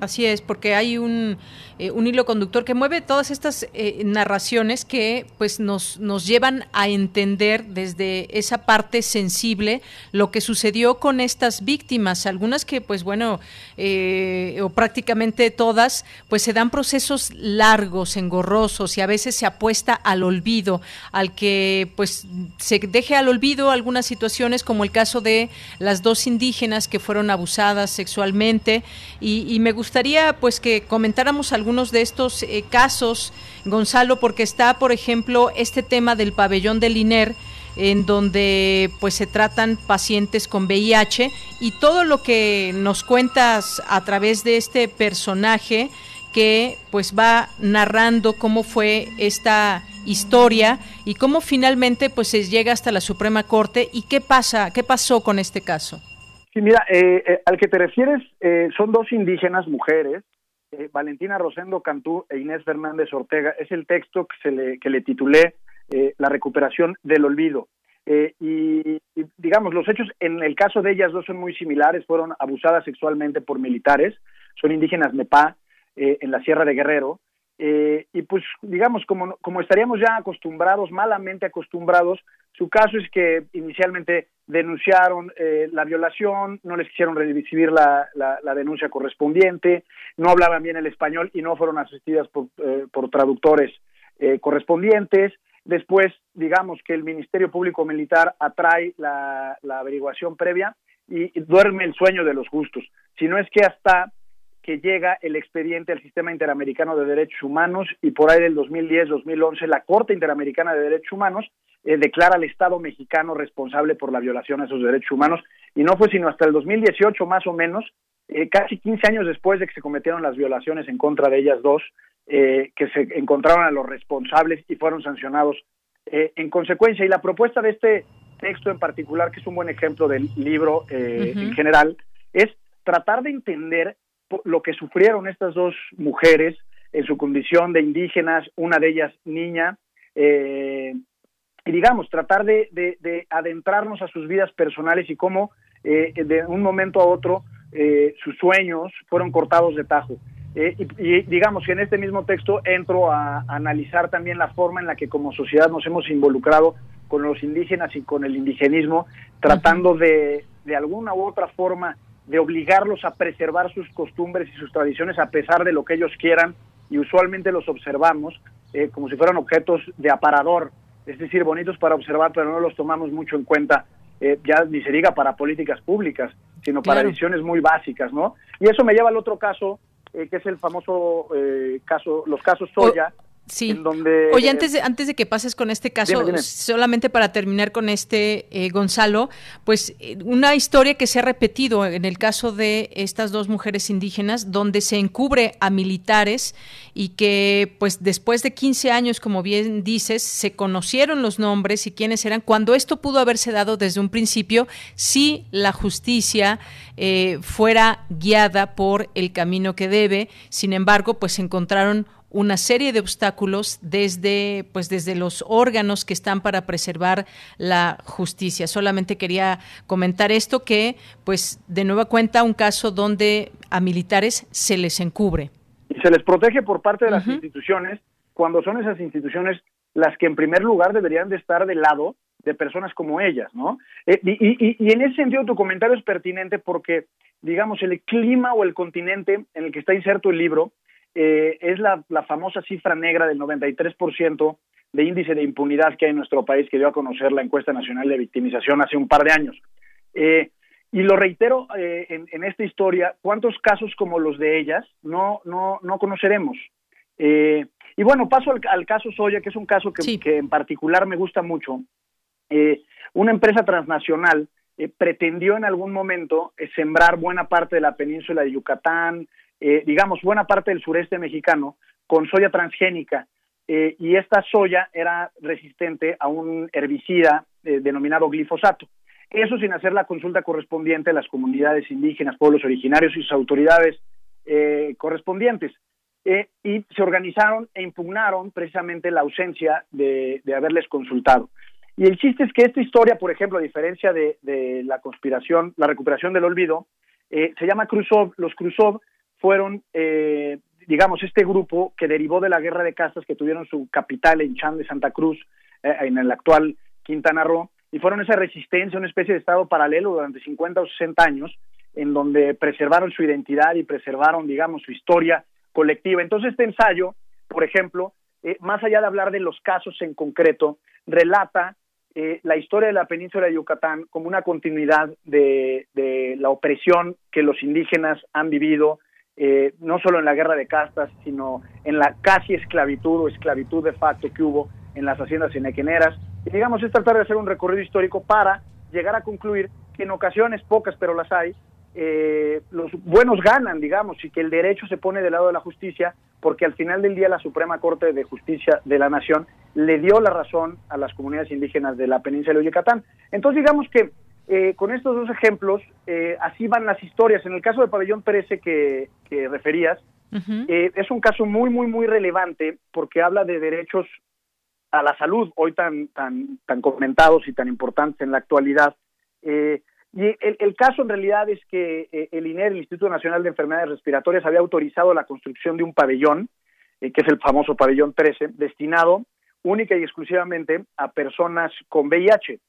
Así es, porque hay un, eh, un hilo conductor que mueve todas estas eh, narraciones que pues nos, nos llevan a entender desde esa parte sensible lo que sucedió con estas víctimas, algunas que pues bueno, eh, o prácticamente todas, pues se dan procesos largos, engorrosos y a veces se apuesta al olvido, al que pues se deje al olvido algunas situaciones como el caso de las dos indígenas que fueron abusadas sexualmente y, y me gusta gustaría pues que comentáramos algunos de estos eh, casos, Gonzalo, porque está, por ejemplo, este tema del pabellón del INER, en donde pues se tratan pacientes con VIH y todo lo que nos cuentas a través de este personaje que pues va narrando cómo fue esta historia y cómo finalmente pues se llega hasta la Suprema Corte y qué pasa, qué pasó con este caso. Sí, mira, eh, eh, al que te refieres eh, son dos indígenas mujeres, Valentina Rosendo Cantú e Inés Fernández Ortega. Es el texto que, se le, que le titulé La recuperación del olvido. Y, digamos, los hechos en el caso de ellas dos son muy similares. Fueron abusadas sexualmente por militares. Son indígenas Nepá en la Sierra de Guerrero. Eh, y pues digamos como, como estaríamos ya acostumbrados, malamente acostumbrados, su caso es que inicialmente denunciaron eh, la violación, no les quisieron recibir la, la, denuncia correspondiente, no hablaban bien el español y no fueron asistidas por, eh, por traductores correspondientes. Después, digamos que el Ministerio Público Militar atrae la, la averiguación previa y duerme el sueño de los justos. Si no es que hasta que llega el expediente al Sistema Interamericano de Derechos Humanos y por ahí del 2010-2011 la Corte Interamericana de Derechos Humanos eh, declara al Estado mexicano responsable por la violación a esos derechos humanos y no fue sino hasta el 2018 más o menos, eh, casi 15 años después de que se cometieron las violaciones en contra de ellas dos, eh, que se encontraron a los responsables y fueron sancionados en consecuencia. Y la propuesta de este texto en particular, que es un buen ejemplo del libro en general, es tratar de entender lo que sufrieron estas dos mujeres en su condición de indígenas, una de ellas niña, eh, y digamos, tratar de, adentrarnos a sus vidas personales y cómo eh, de un momento a otro eh, sus sueños fueron cortados de tajo. y, digamos que en este mismo texto entro a, analizar también la forma en la que como sociedad nos hemos involucrado con los indígenas y con el indigenismo, tratando de, de alguna u otra forma, de obligarlos a preservar sus costumbres y sus tradiciones a pesar de lo que ellos quieran y usualmente los observamos eh, como si fueran objetos de aparador, es decir, bonitos para observar, pero no los tomamos mucho en cuenta, eh, ya ni se diga para políticas públicas, sino para decisiones muy básicas, ¿no? Y eso me lleva al otro caso, eh, que es el famoso caso, los casos Soya, Sí. Oye, antes de, antes de que pases con este caso, solamente para terminar con este, eh, Gonzalo, pues eh, una historia que se ha repetido en el caso de estas dos mujeres indígenas, donde se encubre a militares y que, pues después de 15 años, como bien dices, se conocieron los nombres y quiénes eran, cuando esto pudo haberse dado desde un principio, si la justicia eh, fuera guiada por el camino que debe, sin embargo, pues se encontraron una serie de obstáculos desde, pues desde los órganos que están para preservar la justicia. Solamente quería comentar esto que, pues, de nueva cuenta, un caso donde a militares se les encubre. Y se les protege por parte de las instituciones, cuando son esas instituciones las que en primer lugar deberían de estar del lado de personas como ellas, ¿no? Eh, y, y, en ese sentido tu comentario es pertinente porque, digamos, el clima o el continente en el que está inserto el libro eh, es la, famosa cifra negra del 93% de índice de impunidad que hay en nuestro país, que dio a conocer la encuesta nacional de victimización hace un par de años. Eh, y lo reitero eh, en, esta historia, ¿cuántos casos como los de ellas no, no, no conoceremos? y bueno, paso al, caso Soya, que es un caso que, que en particular me gusta mucho. una empresa transnacional pretendió en algún momento sembrar buena parte de la península de Yucatán, eh, digamos, buena parte del sureste mexicano con soya transgénica. Eh, y esta soya era resistente a un herbicida eh, denominado glifosato. Eso sin hacer la consulta correspondiente a las comunidades indígenas, pueblos originarios y sus autoridades correspondientes. y se organizaron e impugnaron precisamente la ausencia de, haberles consultado. Y el chiste es que esta historia, por ejemplo, a diferencia de, de la conspiración, la recuperación del olvido, se llama Krusov. Los Krusov fueron, eh, digamos, este grupo que derivó de la guerra de castas que tuvieron su capital en Chan de Santa Cruz, eh, en el actual Quintana Roo, y fueron esa resistencia, una especie de estado paralelo durante 50 o 60 años, en donde preservaron su identidad y preservaron, digamos, su historia colectiva. Entonces, este ensayo, por ejemplo, eh, más allá de hablar de los casos en concreto, relata la historia de la península de Yucatán como una continuidad de, de, la opresión que los indígenas han vivido eh, no solo en la guerra de castas, sino en la casi esclavitud o esclavitud de facto que hubo en las haciendas inequeneras. Y digamos, es tratar de hacer un recorrido histórico para llegar a concluir que en ocasiones, pocas pero las hay, eh, los buenos ganan, digamos, y que el derecho se pone del lado de la justicia, porque al final del día la Suprema Corte de Justicia de la Nación le dio la razón a las comunidades indígenas de la península de Yucatán. Entonces, digamos que eh, con estos dos ejemplos, eh, así van las historias. En el caso del pabellón 13 que, referías, eh, es un caso muy, muy, muy relevante porque habla de derechos a la salud, hoy tan, tan, tan comentados y tan importantes en la actualidad. y el, caso en realidad es que el INER, el Instituto Nacional de Enfermedades Respiratorias, había autorizado la construcción de un pabellón que es el famoso pabellón 13, destinado única y exclusivamente a personas con VIH.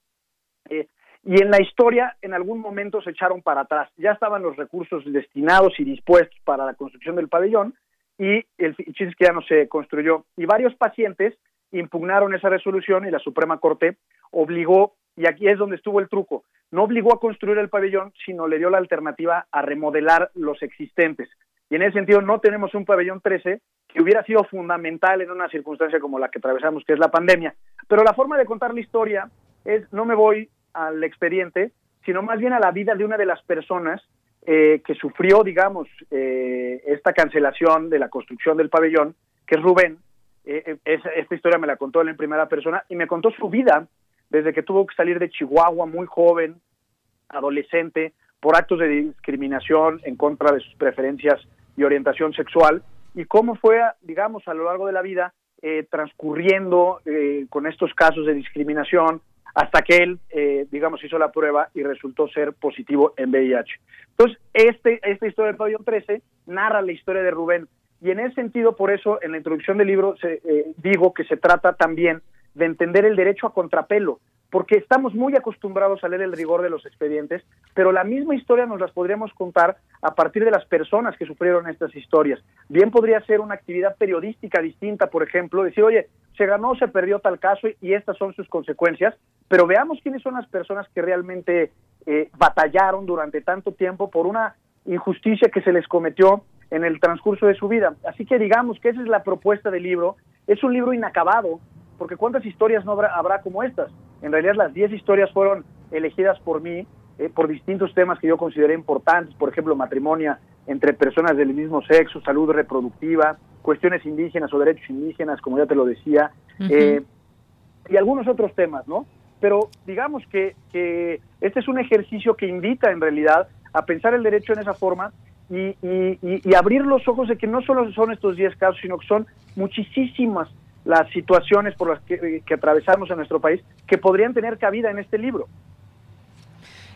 Y en la historia, en algún momento se echaron para atrás. Ya estaban los recursos destinados y dispuestos para la construcción del pabellón, y el chiste que ya no se construyó. Y varios pacientes impugnaron esa resolución y la Suprema Corte obligó, y aquí es donde estuvo el truco, no obligó a construir el pabellón, sino le dio la alternativa a remodelar los existentes. Y en ese sentido no tenemos un pabellón 13 que hubiera sido fundamental en una circunstancia como la que atravesamos, que es la pandemia. Pero la forma de contar la historia es, no me voy al expediente, sino más bien a la vida de una de las personas eh, que sufrió, digamos, eh, esta cancelación de la construcción del pabellón, que es Rubén. Eh, esta historia me la contó él en primera persona y me contó su vida desde que tuvo que salir de Chihuahua muy joven, adolescente, por actos de discriminación en contra de sus preferencias y orientación sexual, y cómo fue, digamos, a lo largo de la vida transcurriendo con estos casos de discriminación, hasta que él, eh, digamos, hizo la prueba y resultó ser positivo en VIH. Entonces, este, esta historia del pabellón 13 narra la historia de Rubén. Y en ese sentido, por eso, en la introducción del libro se, eh, digo que se trata también de entender el derecho a contrapelo, porque estamos muy acostumbrados a leer el rigor de los expedientes, pero la misma historia nos las podríamos contar a partir de las personas que sufrieron estas historias. Bien podría ser una actividad periodística distinta, por ejemplo, decir, oye, se ganó, se perdió tal caso y estas son sus consecuencias, pero veamos quiénes son las personas que realmente eh, batallaron durante tanto tiempo por una injusticia que se les cometió en el transcurso de su vida. Así que digamos que esa es la propuesta del libro. Es un libro inacabado, porque ¿cuántas historias no habrá, habrá como estas? En realidad las 10 historias fueron elegidas por mí eh, por distintos temas que yo consideré importantes, por ejemplo, matrimonio entre personas del mismo sexo, salud reproductiva, cuestiones indígenas o derechos indígenas, como ya te lo decía, eh, y algunos otros temas, ¿no? Pero digamos que, que, este es un ejercicio que invita en realidad a pensar el derecho en esa forma y, y, abrir los ojos de que no solo son estos 10 casos, sino que son muchísimas las situaciones por las que, que atravesamos en nuestro país que podrían tener cabida en este libro.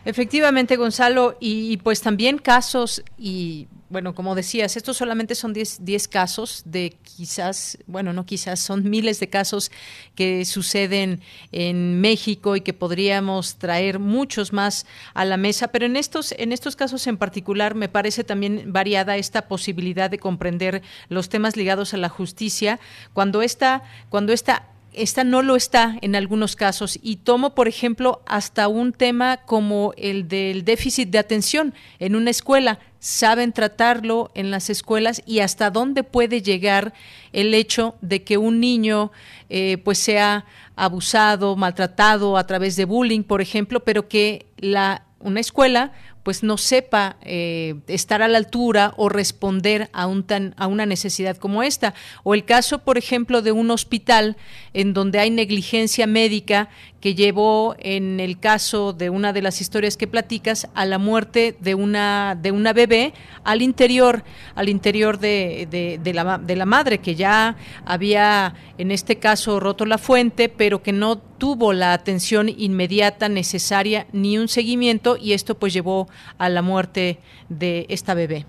Efectivamente, Gonzalo, y, pues también casos y bueno, como decías, estos solamente son 10 casos de quizás, bueno, no quizás, son miles de casos que suceden en México y que podríamos traer muchos más a la mesa, pero en estos, en estos casos en particular me parece también variada esta posibilidad de comprender los temas ligados a la justicia cuando esta, cuando esta esta no lo está en algunos casos y tomo, por ejemplo, hasta un tema como el del déficit de atención en una escuela. Saben tratarlo en las escuelas y hasta dónde puede llegar el hecho de que un niño eh, pues sea abusado, maltratado a través de bullying, por ejemplo, pero que la una escuela pues no sepa eh, estar a la altura o responder a, un tan, a una necesidad como esta. O el caso, por ejemplo, de un hospital en donde hay negligencia médica que llevó, en el caso de una de las historias que platicas, a la muerte de una, de una bebé al interior, al interior de, de, la, de la madre, que ya había, en este caso, roto la fuente, pero que no tuvo la atención inmediata necesaria ni un seguimiento y esto pues llevó a la muerte de esta bebé.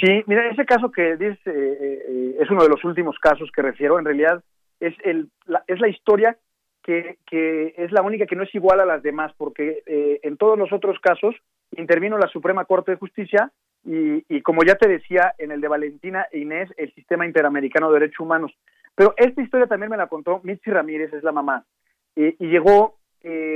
Sí, mira, ese caso que dices eh, eh, es uno de los últimos casos que refiero, en realidad es, el, la, es la historia que, que, es la única que no es igual a las demás, porque eh, en todos los otros casos intervino la Suprema Corte de Justicia y, y, como ya te decía, en el de Valentina e Inés, el Sistema Interamericano de Derechos Humanos. Pero esta historia también me la contó Mitzi Ramírez, es la mamá, y llegó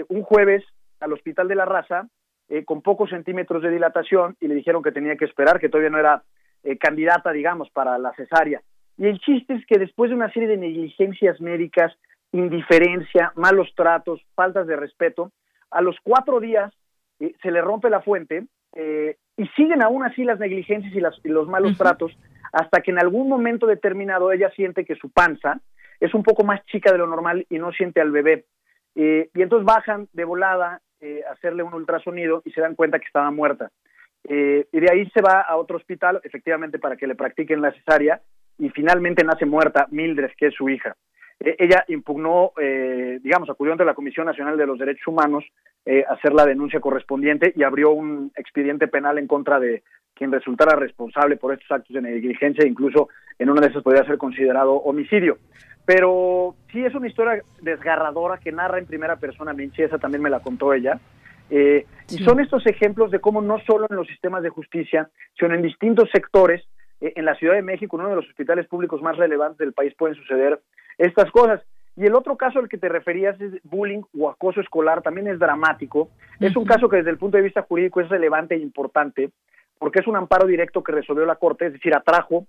un jueves al Hospital de la Raza eh, con pocos centímetros de dilatación y le dijeron que tenía que esperar, que todavía no era eh, candidata, digamos, para la cesárea. Y el chiste es que después de una serie de negligencias médicas, indiferencia, malos tratos, faltas de respeto, a los cuatro días eh, se le rompe la fuente y siguen aún así las negligencias y, las, y los malos tratos hasta que en algún momento determinado ella siente que su panza es un poco más chica de lo normal y no siente al bebé. y entonces bajan de volada eh, hacerle un ultrasonido y se dan cuenta que estaba muerta. Eh, y de ahí se va a otro hospital, efectivamente, para que le practiquen la cesárea, y finalmente nace muerta Mildred, que es su hija. Eh, ella impugnó, digamos, acudió ante la Comisión Nacional de los Derechos Humanos a hacer la denuncia correspondiente y abrió un expediente penal en contra de quien resultara responsable por estos actos de negligencia, incluso en una de esas podría ser considerado homicidio. Pero sí es una historia desgarradora que narra en primera persona Minchi, esa también me la contó ella. Eh, y son estos ejemplos de cómo no solo en los sistemas de justicia, sino en distintos sectores, eh, en la Ciudad de México, uno de los hospitales públicos más relevantes del país, pueden suceder estas cosas. Y el otro caso al que te referías es bullying o acoso escolar, también es dramático. Es un caso que desde el punto de vista jurídico es relevante e importante, porque es un amparo directo que resolvió la Corte, es decir, atrajo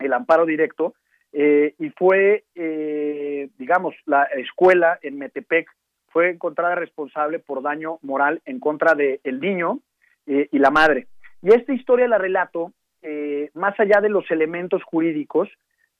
el amparo directo, eh, y fue, eh, digamos, la escuela en Metepec fue encontrada responsable por daño moral en contra del el niño eh, y la madre. Y esta historia la relato más allá de los elementos jurídicos,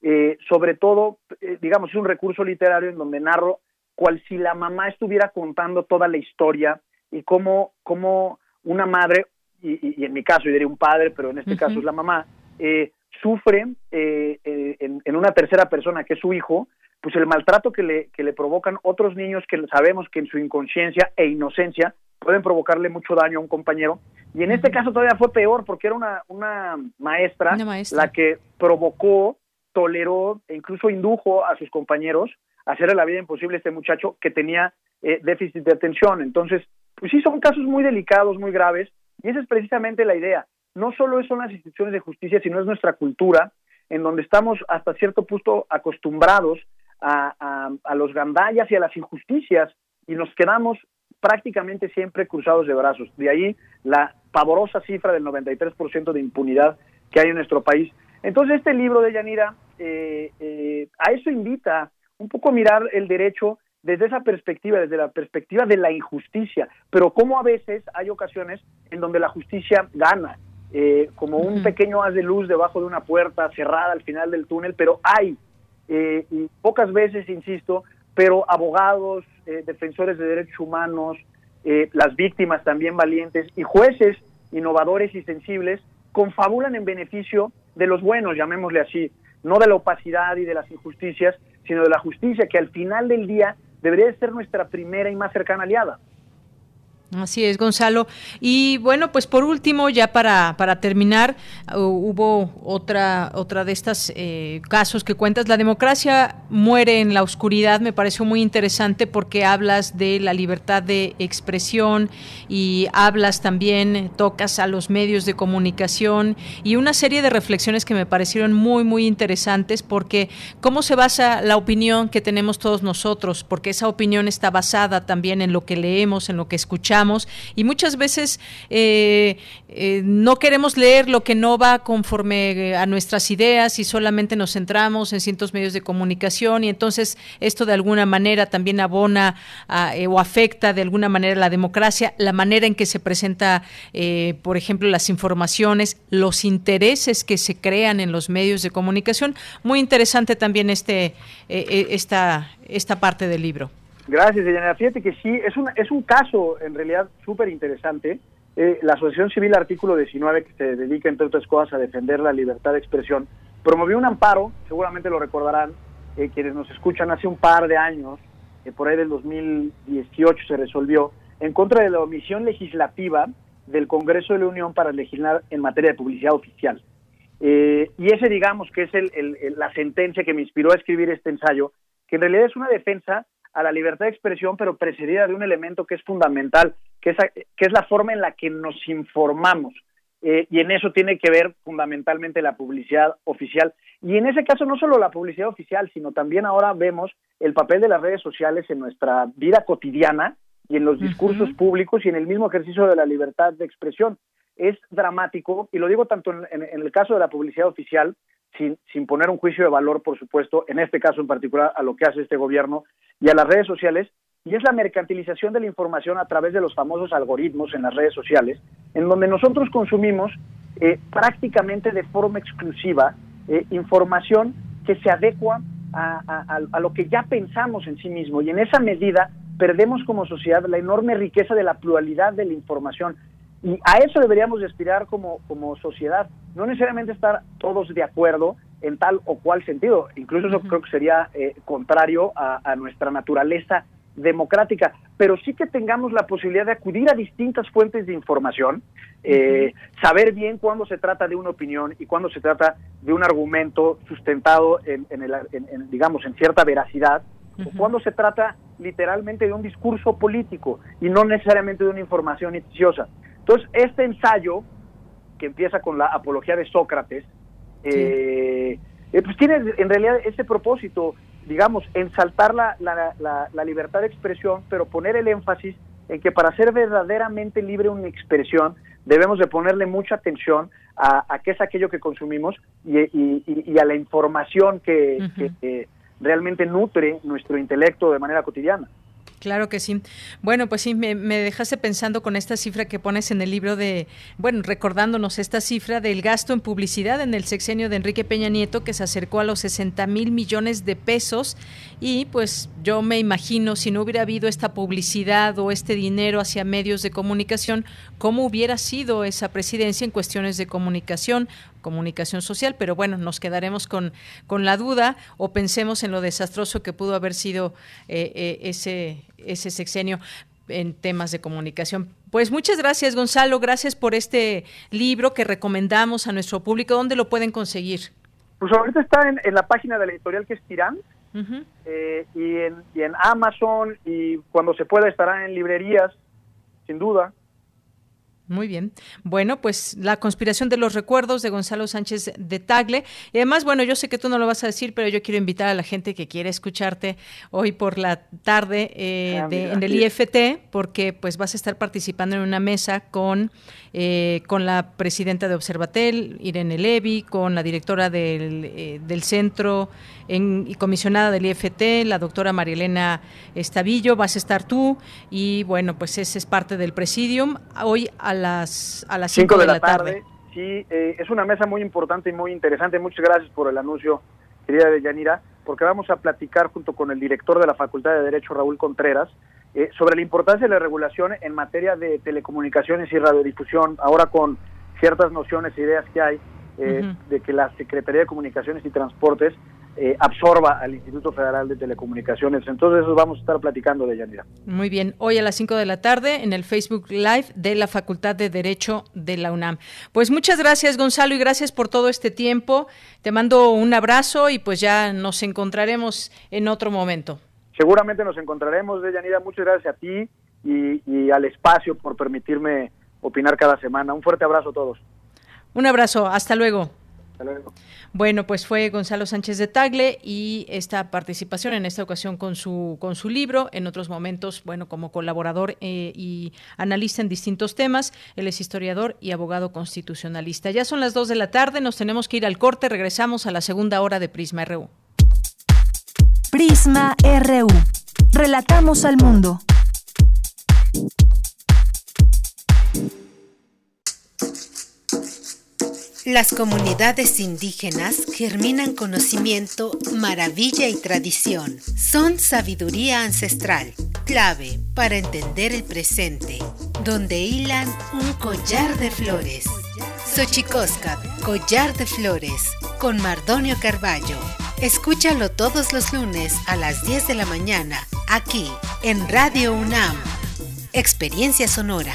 eh, sobre todo, eh, digamos, es un recurso literario en donde narro cual si la mamá estuviera contando toda la historia y cómo, cómo una madre, y, en mi caso yo diría un padre, pero en este caso es la mamá, eh, sufre en, en, una tercera persona que es su hijo, pues el maltrato que le, que le provocan otros niños que sabemos que en su inconsciencia e inocencia pueden provocarle mucho daño a un compañero. Y en este caso todavía fue peor porque era una, una, maestra, una maestra. la que provocó toleró e incluso indujo a sus compañeros a hacerle la vida imposible a este muchacho que tenía eh, déficit de atención. Entonces, pues sí, son casos muy delicados, muy graves, y esa es precisamente la idea. No solo son las instituciones de justicia, sino es nuestra cultura, en donde estamos hasta cierto punto acostumbrados a, a, los gandallas y a las injusticias, y nos quedamos prácticamente siempre cruzados de brazos. De ahí la pavorosa cifra del 93% de impunidad que hay en nuestro país. Entonces, este libro de Yanira eh, eh, a eso invita un poco a mirar el derecho desde esa perspectiva, desde la perspectiva de la injusticia, pero como a veces hay ocasiones en donde la justicia gana, eh, como un pequeño haz de luz debajo de una puerta cerrada al final del túnel, pero hay, y pocas veces, insisto, pero abogados, defensores de derechos humanos, las víctimas también valientes y jueces innovadores y sensibles confabulan en beneficio de los buenos, llamémosle así, no de la opacidad y de las injusticias, sino de la justicia, que al final del día debería ser nuestra primera y más cercana aliada. Así es, Gonzalo. Y bueno, pues por último, ya para, para terminar, hubo otra, otra de estas eh, casos que cuentas. La democracia muere en la oscuridad. Me pareció muy interesante porque hablas de la libertad de expresión y hablas también, tocas a los medios de comunicación y una serie de reflexiones que me parecieron muy, muy interesantes porque cómo se basa la opinión que tenemos todos nosotros, porque esa opinión está basada también en lo que leemos, en lo que escuchamos y muchas veces eh, eh, no queremos leer lo que no va conforme eh, a nuestras ideas y solamente nos centramos en ciertos medios de comunicación y entonces esto de alguna manera también abona o afecta de alguna manera la democracia, la manera en que se presenta, por ejemplo, las informaciones, los intereses que se crean en los medios de comunicación. Muy interesante también este esta esta parte del libro. Gracias, Diana. Fíjate que sí, es un, es un caso en realidad súper interesante. Eh, la Asociación Civil Artículo 19, que se dedica, entre otras cosas, a defender la libertad de expresión, promovió un amparo, seguramente lo recordarán, eh, quienes nos escuchan hace un par de años, que por ahí del 2018 se resolvió, en contra de la omisión legislativa del Congreso de la Unión para legislar en materia de publicidad oficial. Eh, y ese, digamos, que es el, la sentencia que me inspiró a escribir este ensayo, que en realidad es una defensa a la libertad de expresión, pero precedida de un elemento que es fundamental, que es, que es la forma en la que nos informamos. Eh, y en eso tiene que ver fundamentalmente la publicidad oficial. Y en ese caso no solo la publicidad oficial, sino también ahora vemos el papel de las redes sociales en nuestra vida cotidiana y en los discursos públicos y en el mismo ejercicio de la libertad de expresión. Es dramático, y lo digo tanto en el caso de la publicidad oficial, sin, sin poner un juicio de valor, por supuesto, en este caso en particular a lo que hace este gobierno y a las redes sociales, y es la mercantilización de la información a través de los famosos algoritmos en las redes sociales, en donde nosotros consumimos eh, prácticamente de forma exclusiva eh, información que se adecua a, a, lo que ya pensamos en sí mismo, y en esa medida perdemos como sociedad la enorme riqueza de la pluralidad de la información. Y a eso deberíamos aspirar como, como sociedad, no necesariamente estar todos de acuerdo en tal o cual sentido, incluso eso creo que sería eh, contrario a, nuestra naturaleza democrática, pero sí que tengamos la posibilidad de acudir a distintas fuentes de información, eh, saber bien cuándo se trata de una opinión y cuándo se trata de un argumento sustentado en, el, digamos, en cierta veracidad, o cuándo se trata literalmente de un discurso político y no necesariamente de una información noticiosa. Entonces, este ensayo, que empieza con la apología de Sócrates, eh, eh, pues tiene en realidad ese propósito, digamos, ensaltar la, la, libertad de expresión, pero poner el énfasis en que para ser verdaderamente libre una expresión debemos de ponerle mucha atención a, qué es aquello que consumimos y, a la información que realmente nutre nuestro intelecto de manera cotidiana. Claro que sí. Bueno, pues sí, me, dejaste pensando con esta cifra que pones en el libro de, bueno, recordándonos esta cifra del gasto en publicidad en el sexenio de Enrique Peña Nieto, que se acercó a los 60 mil millones de pesos. Y pues yo me imagino, si no hubiera habido esta publicidad o este dinero hacia medios de comunicación, cómo hubiera sido esa presidencia en cuestiones de comunicación comunicación social, pero bueno, nos quedaremos con, con la duda o pensemos en lo desastroso que pudo haber sido eh, eh, ese, ese sexenio en temas de comunicación. Pues muchas gracias, Gonzalo. Gracias por este libro que recomendamos a nuestro público. ¿Dónde lo pueden conseguir? Pues ahorita está en, la página de la editorial que es Tirán eh, y, en, y en Amazon y cuando se pueda estará en librerías, sin duda. Muy bien. Bueno, pues la conspiración de los recuerdos de Gonzalo Sánchez de Tagle. Y además, bueno, yo sé que tú no lo vas a decir, pero yo quiero invitar a la gente que quiere escucharte hoy por la tarde eh, ah, en el IFT, porque pues vas a estar participando en una mesa con, eh, con la presidenta de Observatel, Irene Levy, con la directora del, eh, del centro en, y comisionada del IFT, la doctora Marielena Estavillo, vas a estar tú y bueno, pues ese es parte del presidium. Hoy a las a las 5 de, la tarde. Sí, eh, es una mesa muy importante y muy interesante. Muchas gracias por el anuncio, querida de Yanira, porque vamos a platicar junto con el director de la Facultad de Derecho, Raúl Contreras, eh, sobre la importancia de la regulación en materia de telecomunicaciones y radiodifusión, ahora con ciertas nociones e ideas que hay eh, de que la Secretaría de Comunicaciones y Transportes eh, absorba al Instituto Federal de Telecomunicaciones. Entonces eso vamos a estar platicando de Yanira. Muy bien, hoy a las 5 de la tarde en el Facebook Live de la Facultad de Derecho de la UNAM. Pues muchas gracias Gonzalo y gracias por todo este tiempo. Te mando un abrazo y pues ya nos encontraremos en otro momento. Seguramente nos encontraremos, de Yanira. Muchas gracias a ti y, y al espacio por permitirme opinar cada semana. Un fuerte abrazo a todos. Un abrazo, hasta luego. Bueno, pues fue Gonzalo Sánchez de Tagle y esta participación en esta ocasión con su con su libro, en otros momentos, bueno, como colaborador eh, y analista en distintos temas. Él es historiador y abogado constitucionalista. Ya son las dos de la tarde, nos tenemos que ir al corte. Regresamos a la segunda hora de Prisma RU. Prisma RU. Relatamos al mundo. Las comunidades indígenas germinan conocimiento, maravilla y tradición. Son sabiduría ancestral, clave para entender el presente, donde hilan un collar de flores. Xochicosca, collar de flores, con Mardonio Carballo. Escúchalo todos los lunes a las 10 de la mañana, aquí en Radio UNAM. Experiencia Sonora.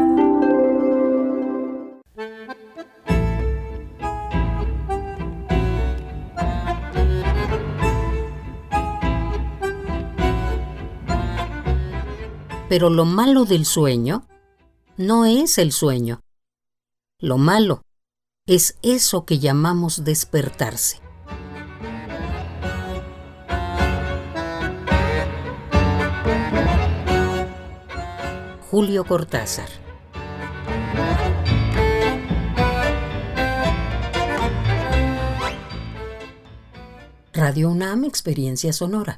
Pero lo malo del sueño no es el sueño. Lo malo es eso que llamamos despertarse. Julio Cortázar Radio UNAM Experiencia Sonora.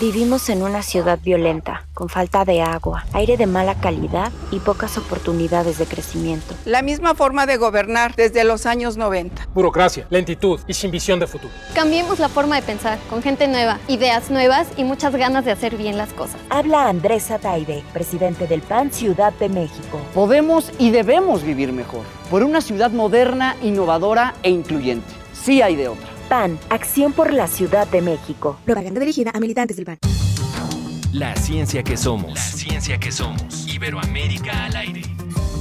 Vivimos en una ciudad violenta, con falta de agua, aire de mala calidad y pocas oportunidades de crecimiento. La misma forma de gobernar desde los años 90. Burocracia, lentitud y sin visión de futuro. Cambiemos la forma de pensar, con gente nueva, ideas nuevas y muchas ganas de hacer bien las cosas. Habla Andrés Ataide, presidente del PAN Ciudad de México. Podemos y debemos vivir mejor, por una ciudad moderna, innovadora e incluyente. Sí hay de otra. PAN, Acción por la Ciudad de México. Propaganda dirigida a militantes del PAN. La ciencia que somos. La ciencia que somos. Iberoamérica al aire.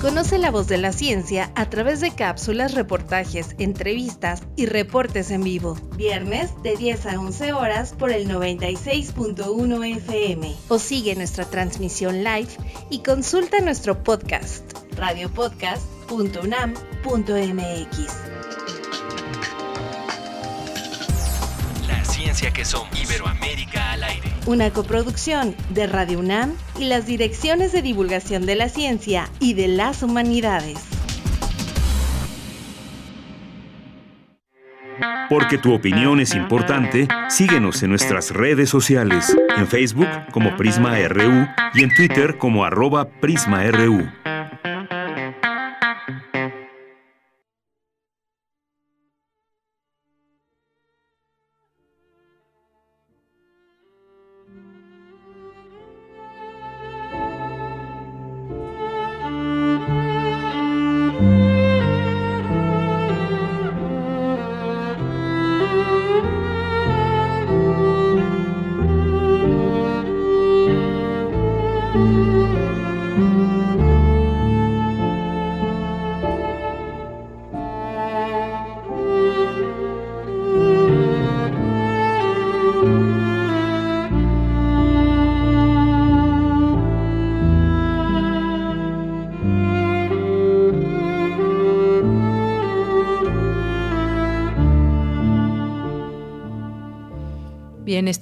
Conoce la voz de la ciencia a través de cápsulas, reportajes, entrevistas y reportes en vivo. Viernes de 10 a 11 horas por el 96.1 FM. O sigue nuestra transmisión live y consulta nuestro podcast radiopodcast.unam.mx. que son Iberoamérica al aire. Una coproducción de Radio UNAM y las direcciones de divulgación de la ciencia y de las humanidades. Porque tu opinión es importante, síguenos en nuestras redes sociales, en Facebook como Prisma RU y en Twitter como arroba PrismaRU.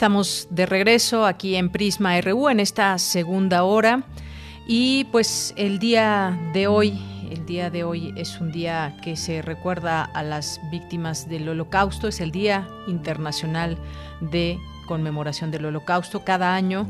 Estamos de regreso aquí en Prisma RU en esta segunda hora y pues el día de hoy, el día de hoy es un día que se recuerda a las víctimas del Holocausto, es el Día Internacional de Conmemoración del Holocausto. Cada año,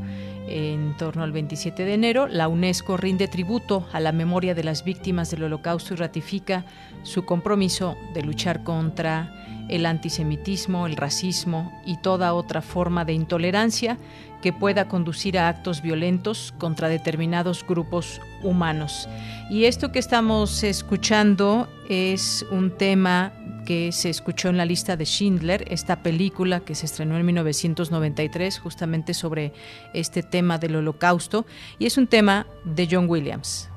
en torno al 27 de enero, la UNESCO rinde tributo a la memoria de las víctimas del Holocausto y ratifica su compromiso de luchar contra el antisemitismo, el racismo y toda otra forma de intolerancia que pueda conducir a actos violentos contra determinados grupos humanos. Y esto que estamos escuchando es un tema que se escuchó en la lista de Schindler, esta película que se estrenó en 1993 justamente sobre este tema del holocausto, y es un tema de John Williams.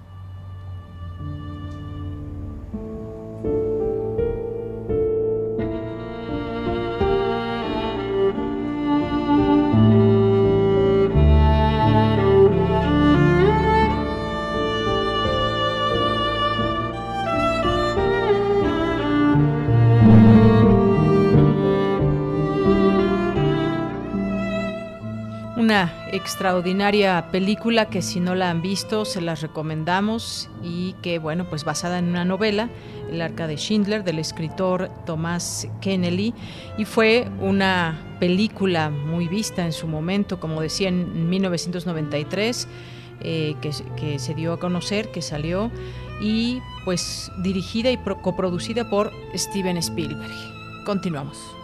Una extraordinaria película que si no la han visto se las recomendamos y que bueno pues basada en una novela El arca de Schindler del escritor Thomas Kennedy y fue una película muy vista en su momento como decía en 1993 eh, que, que se dio a conocer que salió y pues dirigida y coproducida por Steven Spielberg. Continuamos.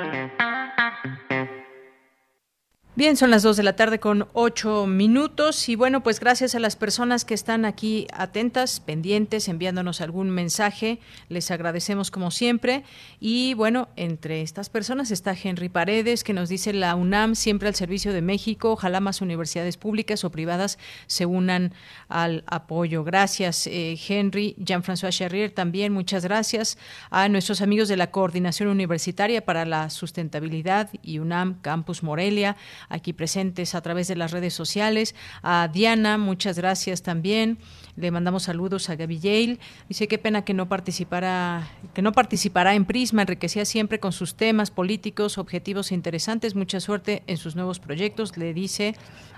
Bien, son las 2 de la tarde con 8 minutos y bueno, pues gracias a las personas que están aquí atentas, pendientes, enviándonos algún mensaje, les agradecemos como siempre. Y bueno, entre estas personas está Henry Paredes que nos dice la UNAM siempre al servicio de México, ojalá más universidades públicas o privadas se unan al apoyo. Gracias eh, Henry, Jean-François Charrier también, muchas gracias. A nuestros amigos de la Coordinación Universitaria para la Sustentabilidad y UNAM Campus Morelia, aquí presentes a través de las redes sociales. A Diana, muchas gracias también. Le mandamos saludos a Gaby Yale. Dice qué pena que no participara, que no participará en Prisma, enriquecía siempre con sus temas políticos, objetivos interesantes. Mucha suerte en sus nuevos proyectos, le dice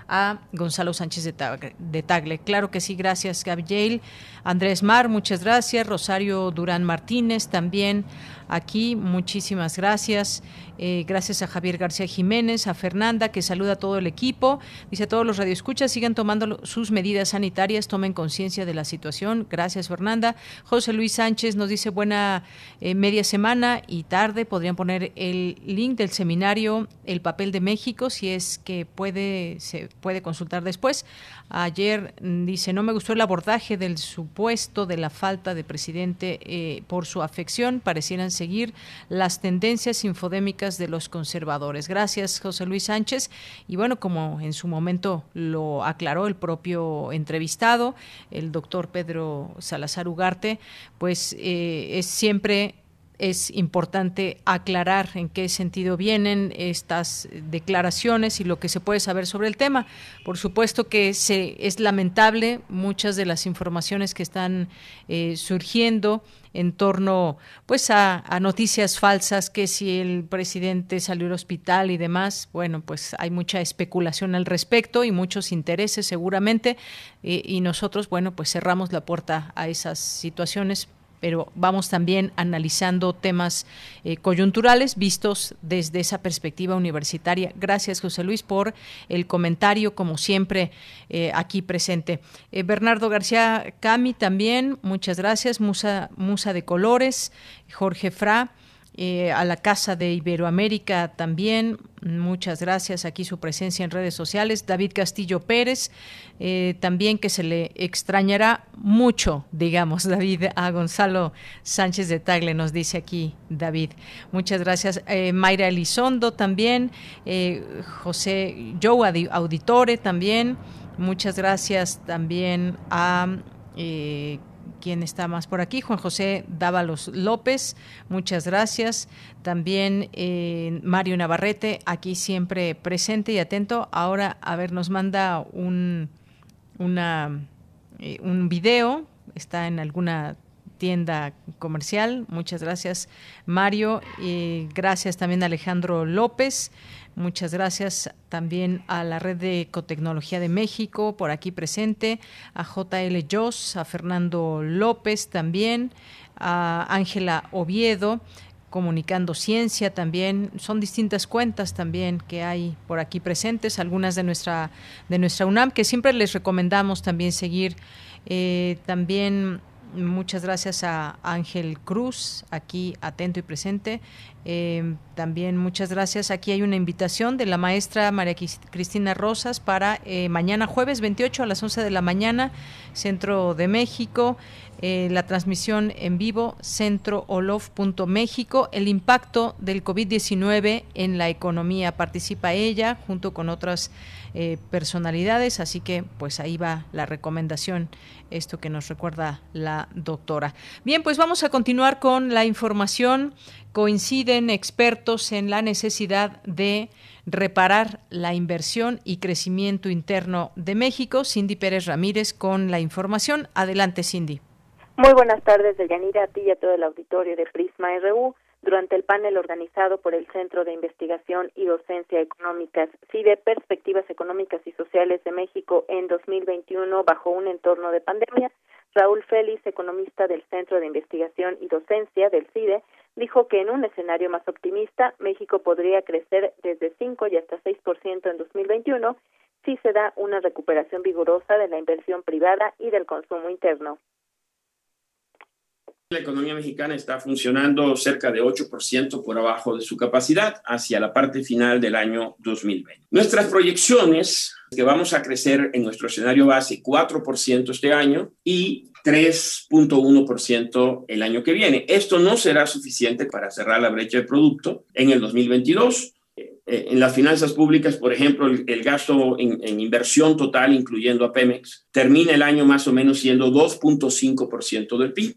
a Gonzalo Sánchez de Tagle. Claro que sí, gracias Gaby Yale. Andrés Mar, muchas gracias. Rosario Durán Martínez también aquí. Muchísimas gracias. Eh, gracias a Javier García Jiménez, a Fernanda, que saluda a todo el equipo. Dice a todos los radioescuchas, sigan tomando sus medidas sanitarias, tomen conciencia de la situación. Gracias, Fernanda. José Luis Sánchez nos dice buena eh, media semana y tarde. Podrían poner el link del seminario El papel de México, si es que puede, se puede consultar después. Ayer mm, dice, no me gustó el abordaje del supuesto de la falta de presidente eh, por su afección. Parecieran seguir las tendencias infodémicas de los conservadores. Gracias, José Luis Sánchez. Y bueno, como en su momento lo aclaró el propio entrevistado, el doctor Pedro Salazar Ugarte, pues eh, es siempre es importante aclarar en qué sentido vienen estas declaraciones y lo que se puede saber sobre el tema. Por supuesto que se, es lamentable muchas de las informaciones que están eh, surgiendo en torno pues a, noticias falsas que si el presidente salió al hospital y demás bueno pues hay mucha especulación al respecto y muchos intereses seguramente eh, y nosotros bueno pues cerramos la puerta a esas situaciones pero vamos también analizando temas eh, coyunturales vistos desde esa perspectiva universitaria. Gracias, José Luis, por el comentario, como siempre, eh, aquí presente. Eh, Bernardo García Cami también, muchas gracias. Musa, Musa de Colores, Jorge Fra. Eh, a la Casa de Iberoamérica también. Muchas gracias aquí su presencia en redes sociales. David Castillo Pérez, eh, también que se le extrañará mucho, digamos, David, a Gonzalo Sánchez de Tagle, nos dice aquí David. Muchas gracias. Eh, Mayra Elizondo también, José Joe Auditore también. Muchas gracias también a ¿Quién está más por aquí? Juan José Dávalos López, muchas gracias. También eh, Mario Navarrete, aquí siempre presente y atento. Ahora, a ver, nos manda un, una, eh, un video, está en alguna tienda comercial. Muchas gracias, Mario. gracias también a Alejandro López. Muchas gracias también a la Red de Ecotecnología de México, por aquí presente, a JL Joss, a Fernando López también, a Ángela Oviedo, Comunicando Ciencia también. Son distintas cuentas también que hay por aquí presentes, algunas de nuestra, de nuestra UNAM, que siempre les recomendamos también seguir. Eh, también Muchas gracias a Ángel Cruz, aquí atento y presente. Eh, también muchas gracias. Aquí hay una invitación de la maestra María Cristina Rosas para eh, mañana jueves 28 a las 11 de la mañana, Centro de México. Eh, la transmisión en vivo, centroolof.méxico, el impacto del COVID-19 en la economía. Participa ella junto con otras eh, personalidades, así que pues ahí va la recomendación, esto que nos recuerda la doctora. Bien, pues vamos a continuar con la información. Coinciden expertos en la necesidad de reparar la inversión y crecimiento interno de México. Cindy Pérez Ramírez con la información. Adelante, Cindy. Muy buenas tardes, Deyanira, a ti y a todo el auditorio de Prisma RU durante el panel organizado por el Centro de Investigación y Docencia Económicas CIDE Perspectivas Económicas y Sociales de México en 2021 bajo un entorno de pandemia, Raúl Félix, economista del Centro de Investigación y Docencia del CIDE, dijo que en un escenario más optimista, México podría crecer desde 5 y hasta 6% en 2021 si se da una recuperación vigorosa de la inversión privada y del consumo interno. La economía mexicana está funcionando cerca de 8% por abajo de su capacidad hacia la parte final del año 2020. Nuestras proyecciones, que vamos a crecer en nuestro escenario base 4% este año y 3.1% el año que viene. Esto no será suficiente para cerrar la brecha de producto en el 2022. Eh, en las finanzas públicas, por ejemplo, el, gasto en, en, inversión total, incluyendo a Pemex, termina el año más o menos siendo 2.5% del PIB.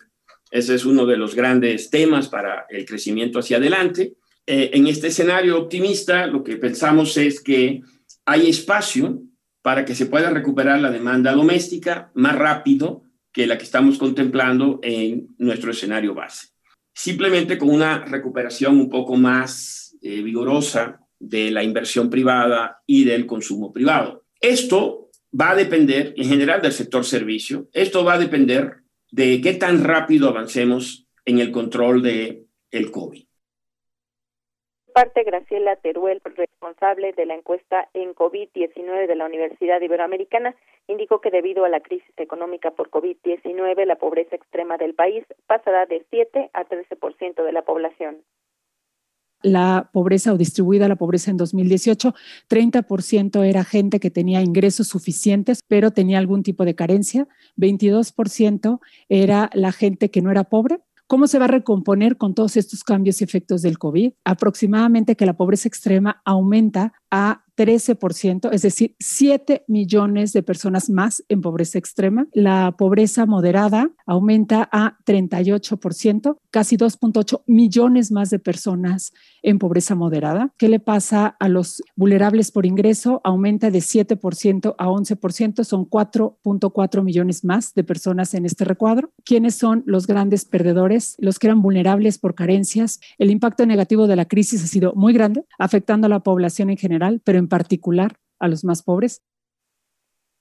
Ese es uno de los grandes temas para el crecimiento hacia adelante. Eh, en este escenario optimista, lo que pensamos es que hay espacio para que se pueda recuperar la demanda doméstica más rápido que la que estamos contemplando en nuestro escenario base. Simplemente con una recuperación un poco más eh, vigorosa de la inversión privada y del consumo privado. Esto va a depender en general del sector servicio, esto va a depender de qué tan rápido avancemos en el control de el COVID. Parte Graciela Teruel, responsable de la encuesta en COVID-19 de la Universidad Iberoamericana, indicó que debido a la crisis económica por COVID-19, la pobreza extrema del país pasará de 7 a 13% de la población la pobreza o distribuida la pobreza en 2018, 30% era gente que tenía ingresos suficientes, pero tenía algún tipo de carencia, 22% era la gente que no era pobre. ¿Cómo se va a recomponer con todos estos cambios y efectos del COVID? Aproximadamente que la pobreza extrema aumenta a 13%, es decir, 7 millones de personas más en pobreza extrema. La pobreza moderada aumenta a 38%, casi 2.8 millones más de personas en pobreza moderada. ¿Qué le pasa a los vulnerables por ingreso? Aumenta de 7% a 11%, son 4.4 millones más de personas en este recuadro. ¿Quiénes son los grandes perdedores? Los que eran vulnerables por carencias. El impacto negativo de la crisis ha sido muy grande, afectando a la población en general, pero en particular a los más pobres?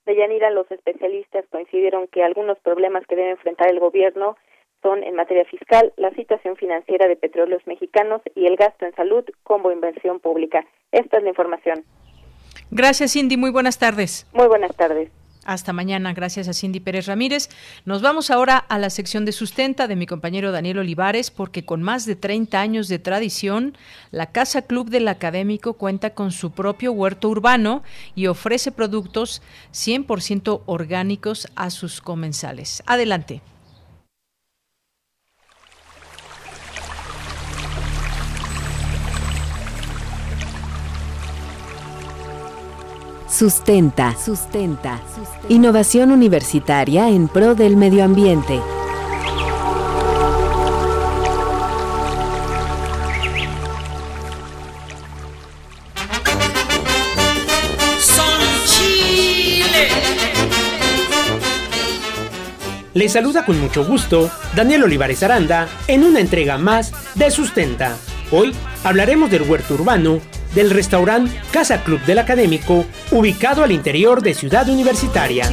Deyanira, los especialistas coincidieron que algunos problemas que debe enfrentar el gobierno son en materia fiscal, la situación financiera de petróleos mexicanos y el gasto en salud como inversión pública. Esta es la información. Gracias, Cindy. Muy buenas tardes. Muy buenas tardes. Hasta mañana, gracias a Cindy Pérez Ramírez. Nos vamos ahora a la sección de sustenta de mi compañero Daniel Olivares, porque con más de 30 años de tradición, la Casa Club del Académico cuenta con su propio huerto urbano y ofrece productos 100% orgánicos a sus comensales. Adelante. Sustenta. Sustenta. Innovación universitaria en pro del medio ambiente. Le saluda con mucho gusto Daniel Olivares Aranda en una entrega más de Sustenta. Hoy hablaremos del huerto urbano del restaurante Casa Club del Académico, ubicado al interior de Ciudad Universitaria.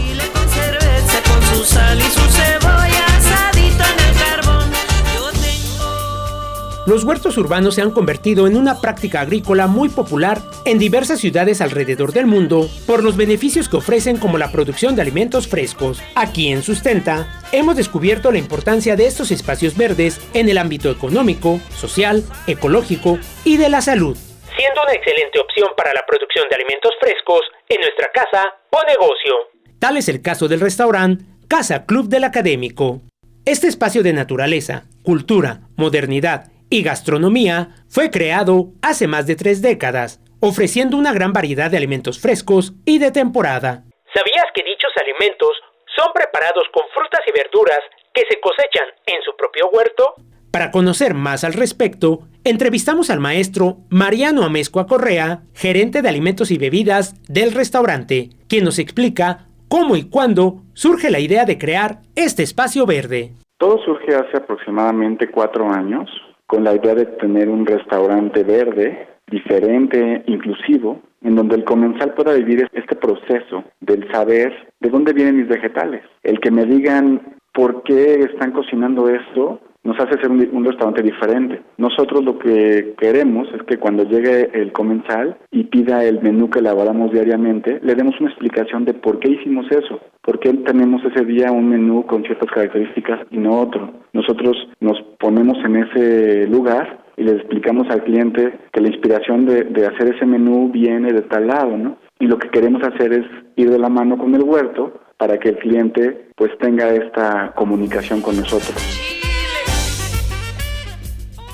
Los huertos urbanos se han convertido en una práctica agrícola muy popular en diversas ciudades alrededor del mundo por los beneficios que ofrecen como la producción de alimentos frescos. Aquí en Sustenta hemos descubierto la importancia de estos espacios verdes en el ámbito económico, social, ecológico y de la salud siendo una excelente opción para la producción de alimentos frescos en nuestra casa o negocio. Tal es el caso del restaurante Casa Club del Académico. Este espacio de naturaleza, cultura, modernidad y gastronomía fue creado hace más de tres décadas, ofreciendo una gran variedad de alimentos frescos y de temporada. ¿Sabías que dichos alimentos son preparados con frutas y verduras que se cosechan en su propio huerto? Para conocer más al respecto, entrevistamos al maestro Mariano Amezcua Correa, gerente de alimentos y bebidas del restaurante, quien nos explica cómo y cuándo surge la idea de crear este espacio verde. Todo surge hace aproximadamente cuatro años con la idea de tener un restaurante verde, diferente, inclusivo, en donde el comensal pueda vivir este proceso del saber de dónde vienen mis vegetales. El que me digan por qué están cocinando esto nos hace ser un, restaurante diferente. Nosotros lo que queremos es que cuando llegue el comensal y pida el menú que elaboramos diariamente, le demos una explicación de por qué hicimos eso, por qué tenemos ese día un menú con ciertas características y no otro. Nosotros nos ponemos en ese lugar y le explicamos al cliente que la inspiración de, de hacer ese menú viene de tal lado, ¿no? Y lo que queremos hacer es ir de la mano con el huerto para que el cliente pues tenga esta comunicación con nosotros.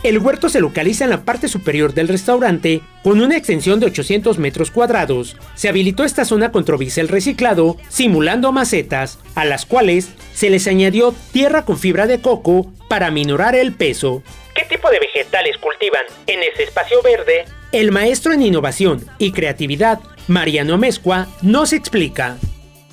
El huerto se localiza en la parte superior del restaurante con una extensión de 800 metros cuadrados. Se habilitó esta zona con trovicel reciclado, simulando macetas, a las cuales se les añadió tierra con fibra de coco para minorar el peso. ¿Qué tipo de vegetales cultivan en ese espacio verde? El maestro en innovación y creatividad, Mariano Mezcua, nos explica.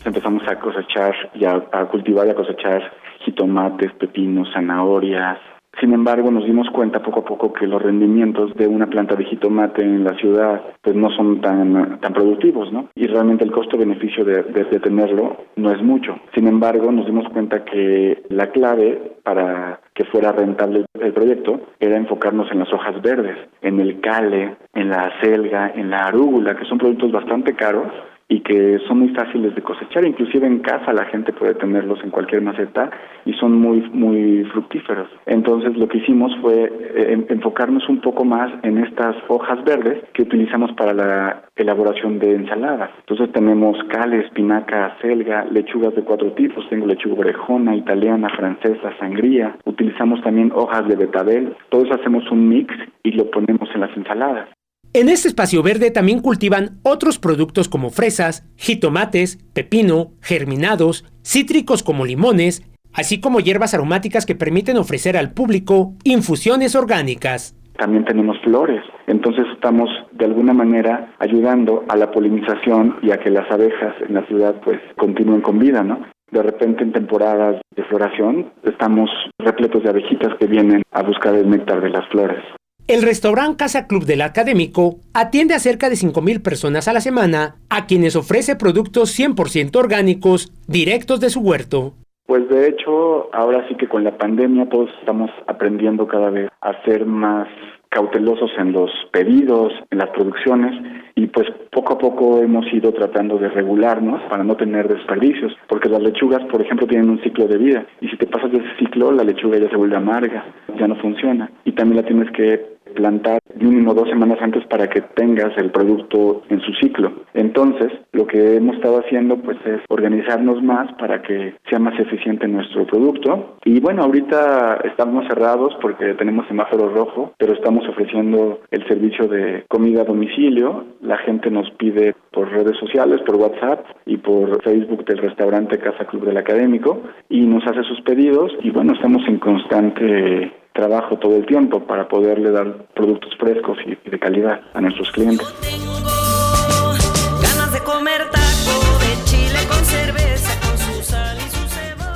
Empezamos a cosechar y a, a cultivar y a cosechar jitomates, pepinos, zanahorias, sin embargo, nos dimos cuenta poco a poco que los rendimientos de una planta de jitomate en la ciudad pues no son tan, tan productivos, ¿no? Y realmente el costo-beneficio de, de, tenerlo no es mucho. Sin embargo, nos dimos cuenta que la clave para que fuera rentable el proyecto era enfocarnos en las hojas verdes, en el cale, en la selga, en la arúgula, que son productos bastante caros y que son muy fáciles de cosechar, inclusive en casa la gente puede tenerlos en cualquier maceta y son muy muy fructíferos. Entonces lo que hicimos fue eh, enfocarnos un poco más en estas hojas verdes que utilizamos para la elaboración de ensaladas. Entonces tenemos cal, espinaca, selga, lechugas de cuatro tipos, tengo lechuga orejona, italiana, francesa, sangría, utilizamos también hojas de betabel, todos hacemos un mix y lo ponemos en las ensaladas. En este espacio verde también cultivan otros productos como fresas, jitomates, pepino, germinados, cítricos como limones, así como hierbas aromáticas que permiten ofrecer al público infusiones orgánicas. También tenemos flores, entonces estamos de alguna manera ayudando a la polinización y a que las abejas en la ciudad pues continúen con vida, ¿no? De repente en temporadas de floración estamos repletos de abejitas que vienen a buscar el néctar de las flores. El restaurante Casa Club del Académico atiende a cerca de 5.000 personas a la semana, a quienes ofrece productos 100% orgánicos directos de su huerto. Pues de hecho, ahora sí que con la pandemia todos estamos aprendiendo cada vez a ser más cautelosos en los pedidos, en las producciones y pues poco a poco hemos ido tratando de regularnos para no tener desperdicios, porque las lechugas, por ejemplo, tienen un ciclo de vida y si te pasas de ese ciclo, la lechuga ya se vuelve amarga, ya no funciona y también la tienes que plantar mínimo dos semanas antes para que tengas el producto en su ciclo. Entonces, lo que hemos estado haciendo pues es organizarnos más para que sea más eficiente nuestro producto. Y bueno, ahorita estamos cerrados porque tenemos semáforo rojo, pero estamos ofreciendo el servicio de comida a domicilio. La gente nos pide por redes sociales, por WhatsApp y por Facebook del restaurante Casa Club del Académico y nos hace sus pedidos y bueno, estamos en constante trabajo todo el tiempo para poderle dar productos frescos y de calidad a nuestros clientes.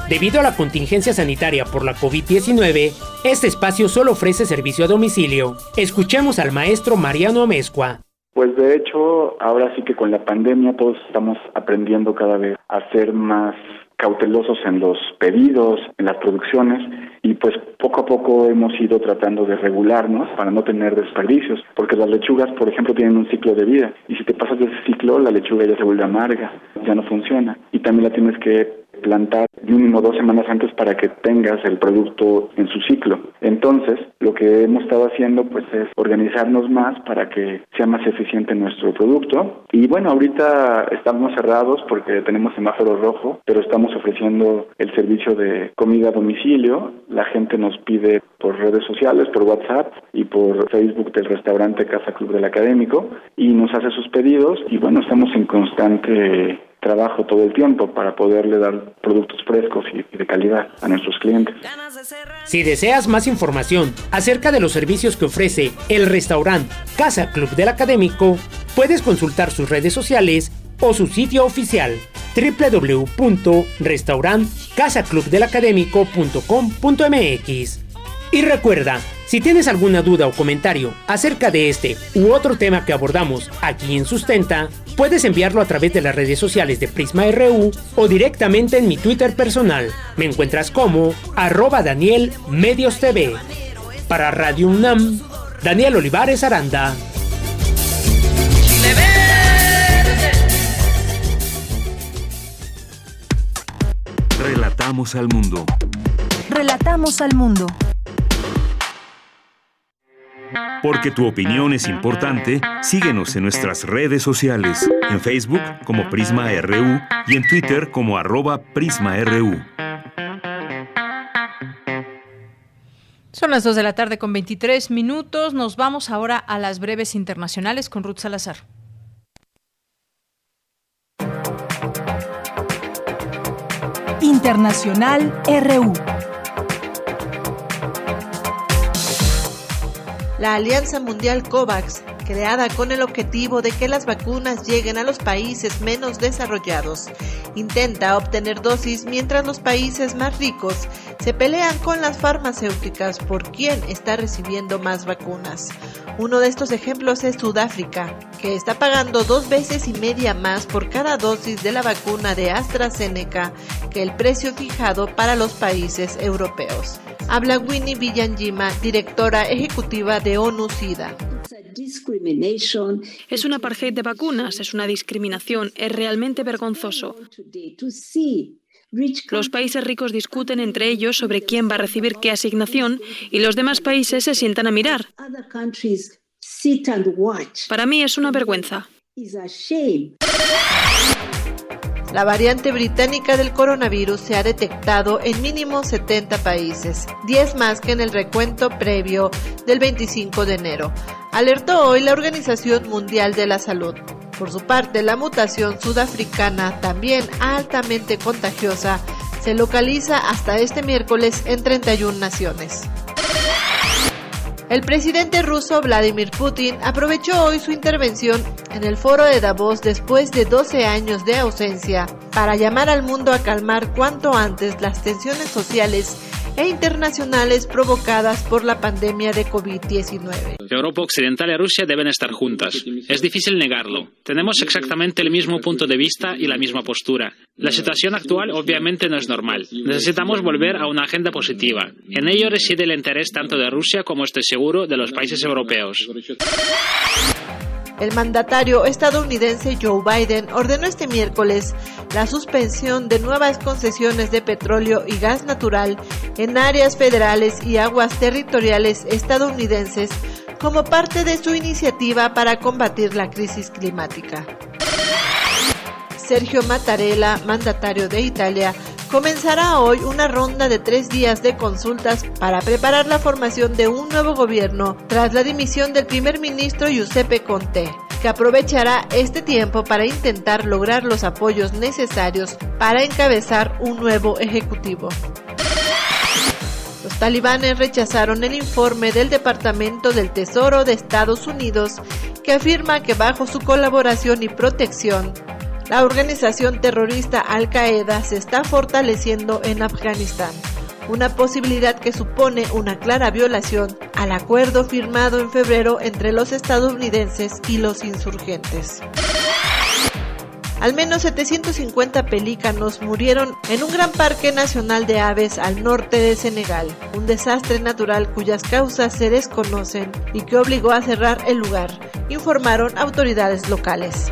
Debido a la contingencia sanitaria por la COVID-19, este espacio solo ofrece servicio a domicilio. Escuchemos al maestro Mariano Amezcua. Pues de hecho, ahora sí que con la pandemia todos estamos aprendiendo cada vez a ser más cautelosos en los pedidos, en las producciones y pues poco a poco hemos ido tratando de regularnos para no tener desperdicios, porque las lechugas, por ejemplo, tienen un ciclo de vida y si te pasas de ese ciclo, la lechuga ya se vuelve amarga, ya no funciona y también la tienes que plantar mínimo dos semanas antes para que tengas el producto en su ciclo. Entonces, lo que hemos estado haciendo pues es organizarnos más para que sea más eficiente nuestro producto. Y bueno, ahorita estamos cerrados porque tenemos semáforo rojo, pero estamos ofreciendo el servicio de comida a domicilio. La gente nos pide por redes sociales, por WhatsApp y por Facebook del restaurante Casa Club del Académico y nos hace sus pedidos y bueno, estamos en constante trabajo todo el tiempo para poderle dar productos frescos y de calidad a nuestros clientes. Si deseas más información acerca de los servicios que ofrece el restaurante Casa Club del Académico, puedes consultar sus redes sociales o su sitio oficial www.restaurantcasaclubdelacadémico.com.mx. Y recuerda, Si tienes alguna duda o comentario acerca de este u otro tema que abordamos aquí en Sustenta, puedes enviarlo a través de las redes sociales de Prisma RU o directamente en mi Twitter personal. Me encuentras como arroba Daniel Medios TV. Para Radio UNAM, Daniel Olivares Aranda. Relatamos al mundo. Relatamos al mundo. Porque tu opinión es importante, síguenos en nuestras redes sociales, en Facebook como Prisma RU y en Twitter como arroba PrismaRU. Son las 2 de la tarde con 23 minutos. Nos vamos ahora a las breves internacionales con Ruth Salazar. Internacional RU. La Alianza Mundial COVAX, creada con el objetivo de que las vacunas lleguen a los países menos desarrollados, intenta obtener dosis mientras los países más ricos se pelean con las farmacéuticas por quién está recibiendo más vacunas. Uno de estos ejemplos es Sudáfrica, que está pagando dos veces y media más por cada dosis de la vacuna de AstraZeneca que el precio fijado para los países europeos. Habla Winnie Villanjima, directora ejecutiva de ONU SIDA. Es una apartheid de vacunas, es una discriminación, es realmente vergonzoso. Los países ricos discuten entre ellos sobre quién va a recibir qué asignación y los demás países se sientan a mirar. Para mí es una vergüenza. La variante británica del coronavirus se ha detectado en mínimo 70 países, 10 más que en el recuento previo del 25 de enero, alertó hoy la Organización Mundial de la Salud. Por su parte, la mutación sudafricana, también altamente contagiosa, se localiza hasta este miércoles en 31 naciones. El presidente ruso Vladimir Putin aprovechó hoy su intervención en el foro de Davos después de 12 años de ausencia para llamar al mundo a calmar cuanto antes las tensiones sociales e internacionales provocadas por la pandemia de COVID-19. Europa Occidental y Rusia deben estar juntas. Es difícil negarlo. Tenemos exactamente el mismo punto de vista y la misma postura. La situación actual obviamente no es normal. Necesitamos volver a una agenda positiva. En ello reside el interés tanto de Rusia como, estoy seguro, de los países europeos. El mandatario estadounidense Joe Biden ordenó este miércoles la suspensión de nuevas concesiones de petróleo y gas natural en áreas federales y aguas territoriales estadounidenses como parte de su iniciativa para combatir la crisis climática. Sergio Mattarella, mandatario de Italia, comenzará hoy una ronda de tres días de consultas para preparar la formación de un nuevo gobierno tras la dimisión del primer ministro Giuseppe Conte, que aprovechará este tiempo para intentar lograr los apoyos necesarios para encabezar un nuevo ejecutivo. Los talibanes rechazaron el informe del Departamento del Tesoro de Estados Unidos que afirma que bajo su colaboración y protección, la organización terrorista Al-Qaeda se está fortaleciendo en Afganistán, una posibilidad que supone una clara violación al acuerdo firmado en febrero entre los estadounidenses y los insurgentes. Al menos 750 pelícanos murieron en un gran parque nacional de aves al norte de Senegal, un desastre natural cuyas causas se desconocen y que obligó a cerrar el lugar, informaron autoridades locales.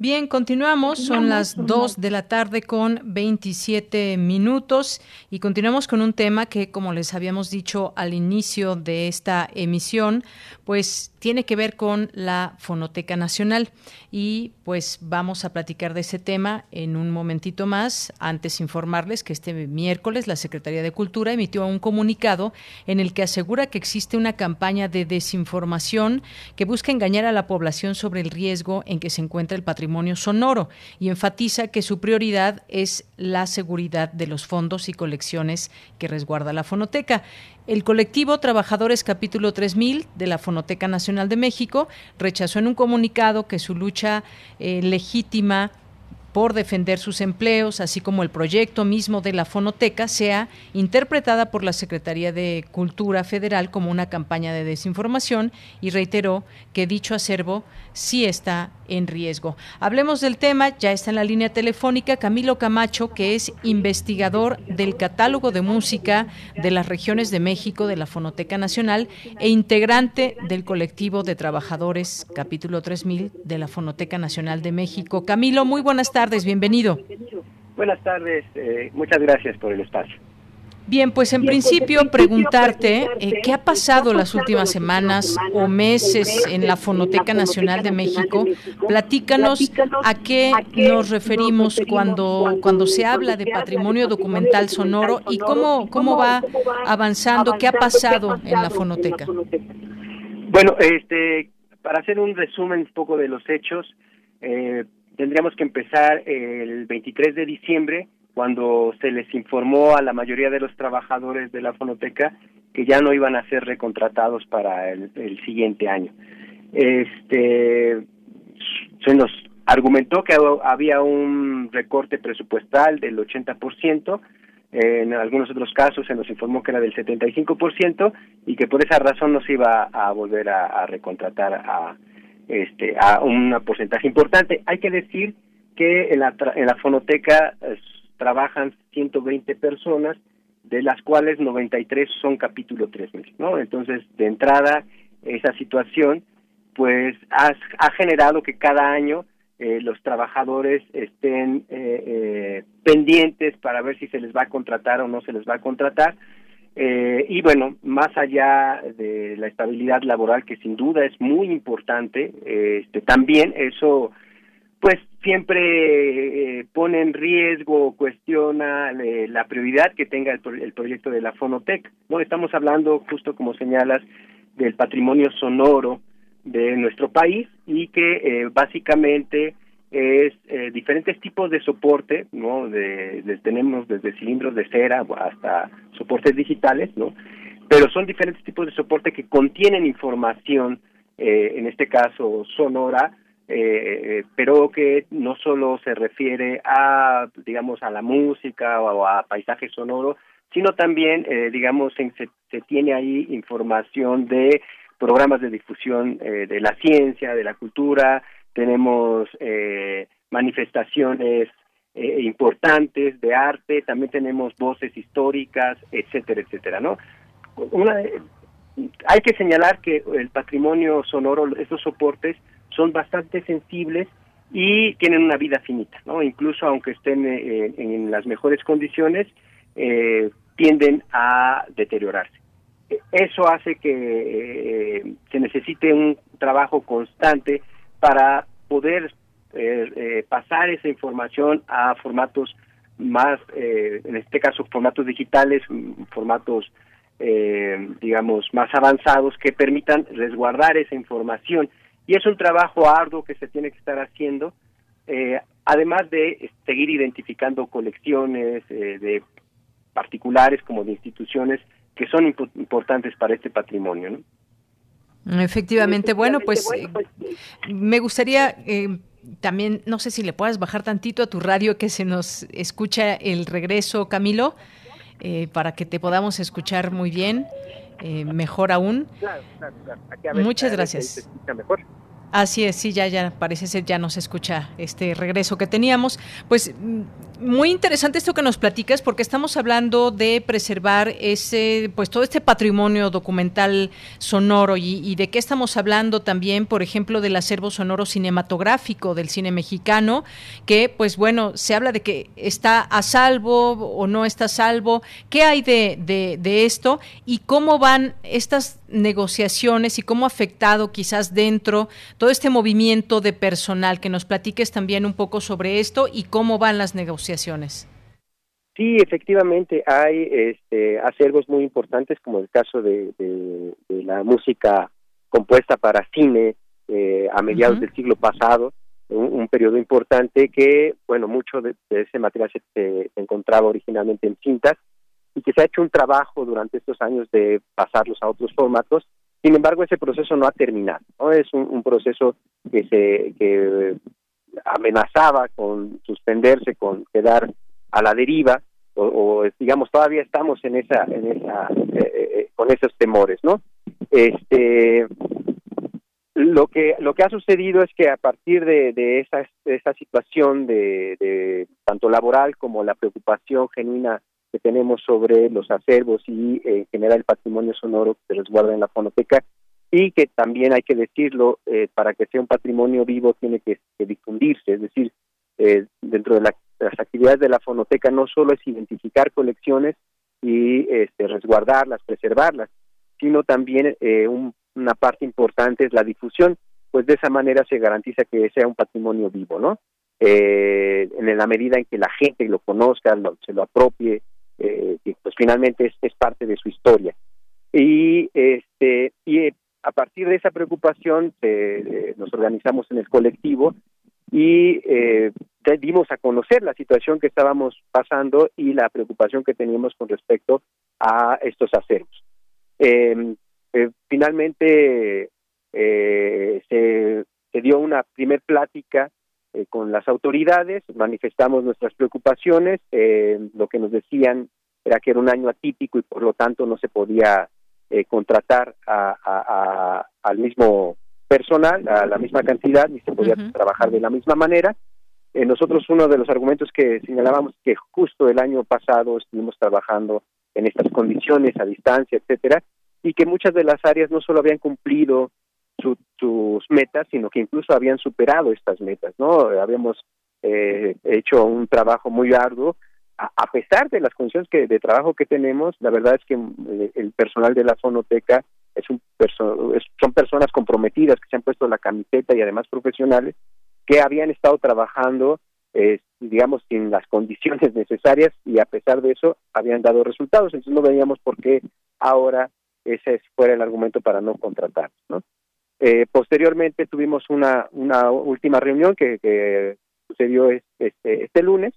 Bien, continuamos. Son las 2 de la tarde con 27 minutos y continuamos con un tema que, como les habíamos dicho al inicio de esta emisión, pues tiene que ver con la Fonoteca Nacional y pues vamos a platicar de ese tema en un momentito más. Antes informarles que este miércoles la Secretaría de Cultura emitió un comunicado en el que asegura que existe una campaña de desinformación que busca engañar a la población sobre el riesgo en que se encuentra el patrimonio sonoro y enfatiza que su prioridad es la seguridad de los fondos y colecciones que resguarda la fonoteca. El colectivo Trabajadores Capítulo 3000 de la Fonoteca Nacional de México rechazó en un comunicado que su lucha eh, legítima por defender sus empleos, así como el proyecto mismo de la fonoteca, sea interpretada por la Secretaría de Cultura Federal como una campaña de desinformación y reiteró que dicho acervo sí está en riesgo. Hablemos del tema, ya está en la línea telefónica Camilo Camacho, que es investigador del catálogo de música de las regiones de México de la Fonoteca Nacional e integrante del colectivo de trabajadores capítulo 3000 de la Fonoteca Nacional de México. Camilo, muy buenas tardes, bienvenido. Buenas tardes, eh, muchas gracias por el espacio. Bien, pues en principio preguntarte eh, qué ha pasado las últimas semanas o meses en la Fonoteca Nacional de México. Platícanos a qué nos referimos cuando, cuando se habla de patrimonio documental sonoro y cómo, cómo va avanzando, qué ha pasado en la Fonoteca. Bueno, este, para hacer un resumen un poco de los hechos, eh, tendríamos que empezar el 23 de diciembre cuando se les informó a la mayoría de los trabajadores de la fonoteca que ya no iban a ser recontratados para el, siguiente año. Este se nos argumentó que había un recorte presupuestal del 80%, en algunos otros casos se nos informó que era del 75% y que por esa razón nos iba a volver a, recontratar a este a un porcentaje importante. Hay que decir que en la, en la fonoteca trabajan 120 personas, de las cuales 93 son capítulo 3000, ¿no? Entonces, de entrada, esa situación, pues, ha, ha generado que cada año eh, los trabajadores estén eh, eh, pendientes para ver si se les va a contratar o no se les va a contratar. y bueno, más allá de la estabilidad laboral, que sin duda es muy importante, este, también eso pues siempre eh, pone en riesgo o cuestiona eh, la prioridad que tenga el, proyecto de la Fonotec. No estamos hablando, justo como señalas, del patrimonio sonoro de nuestro país y que eh, básicamente es diferentes tipos de soporte, ¿no? De, tenemos desde cilindros de cera hasta soportes digitales, ¿no? Pero son diferentes tipos de soporte que contienen información, en este caso sonora, eh, pero que no solo se refiere a, digamos, a la música o a paisaje sonoro, sino también, eh, digamos, se, se, tiene ahí información de programas de difusión eh, de la ciencia, de la cultura, tenemos eh, manifestaciones eh, importantes de arte, también tenemos voces históricas, etcétera, etcétera, ¿no? Una, hay que señalar que el patrimonio sonoro, estos soportes, son bastante sensibles y tienen una vida finita, ¿no? Incluso aunque estén eh, en las mejores condiciones, eh, tienden a deteriorarse. Eso hace que eh, se necesite un trabajo constante para poder pasar esa información a formatos más, en este caso, formatos digitales, formatos, digamos, más avanzados que permitan resguardar esa información y es un trabajo arduo que se tiene que estar haciendo, eh, además de seguir identificando colecciones eh, de particulares como de instituciones que son importantes para este patrimonio. ¿no? Efectivamente, bueno, pues, eh, pues me gustaría también, no sé si le puedas bajar tantito a tu radio que se nos escucha el regreso, Camilo, para que te podamos escuchar muy bien, mejor aún. Muchas gracias. mejor. Así es, sí, ya, ya parece ser, ya nos escucha este regreso que teníamos. Pues mm, muy interesante esto que nos platicas porque estamos hablando de preservar ese, pues todo este patrimonio documental sonoro y, de qué estamos hablando también, por ejemplo, del acervo sonoro cinematográfico del cine mexicano, que pues bueno, se habla de que está a salvo o no está a salvo. ¿Qué hay de, de, de esto y cómo van estas negociaciones y cómo ha afectado quizás dentro todo este movimiento de personal? Que nos platiques también un poco sobre esto y cómo van las negociaciones Sí, efectivamente, hay este, acervos muy importantes, como el caso de, la música compuesta para cine eh, a mediados del siglo pasado, un, periodo importante que, bueno, mucho de, ese material se, encontraba originalmente en cintas y que se ha hecho un trabajo durante estos años de pasarlos a otros formatos. Sin embargo, ese proceso no ha terminado. ¿no? Es un, proceso que se que amenazaba con suspenderse, con quedar a la deriva, o, digamos todavía estamos en esa, en esa, eh, eh, con esos temores, ¿no? Este, lo que lo que ha sucedido es que a partir de, de esa, esa situación de, tanto laboral como la preocupación genuina que tenemos sobre los acervos y en general el patrimonio sonoro que se resguarda en la fonoteca y que también hay que decirlo eh, para que sea un patrimonio vivo tiene que, difundirse es decir eh, dentro de las actividades de la fonoteca no solo es identificar colecciones y este, resguardarlas preservarlas sino también eh, un una parte importante es la difusión, pues de esa manera se garantiza que sea un patrimonio vivo, ¿no? Eh, en la medida en que la gente lo conozca, se lo apropie, eh, pues finalmente es, parte de su historia. Y, este, y eh, a partir de esa preocupación nos organizamos en el colectivo y dimos a conocer la situación que estábamos pasando y la preocupación que teníamos con respecto a estos acervos. Eh, eh, finalmente eh, se, dio una primer plática eh, con las autoridades, manifestamos nuestras preocupaciones, lo que nos decían era que era un año atípico y por lo tanto no se podía contratar a, al mismo personal, a la misma cantidad, ni se podía trabajar de la misma manera. nosotros uno de los argumentos que señalábamos que justo el año pasado estuvimos trabajando en estas condiciones a distancia, etcétera, y que muchas de las áreas no solo habían cumplido sus metas, sino que incluso habían superado estas metas, ¿no? Habíamos eh, hecho un trabajo muy arduo. A, pesar de las condiciones que, de trabajo que tenemos, la verdad es que eh, el personal de la fonoteca es un son personas comprometidas que se han puesto la camiseta y además profesionales que habían estado trabajando, eh, digamos, sin las condiciones necesarias y a pesar de eso habían dado resultados. Entonces no veíamos por qué ahora ese fuera el argumento para no contratar. ¿no? Eh, posteriormente tuvimos una, una última reunión que, que sucedió este, este lunes,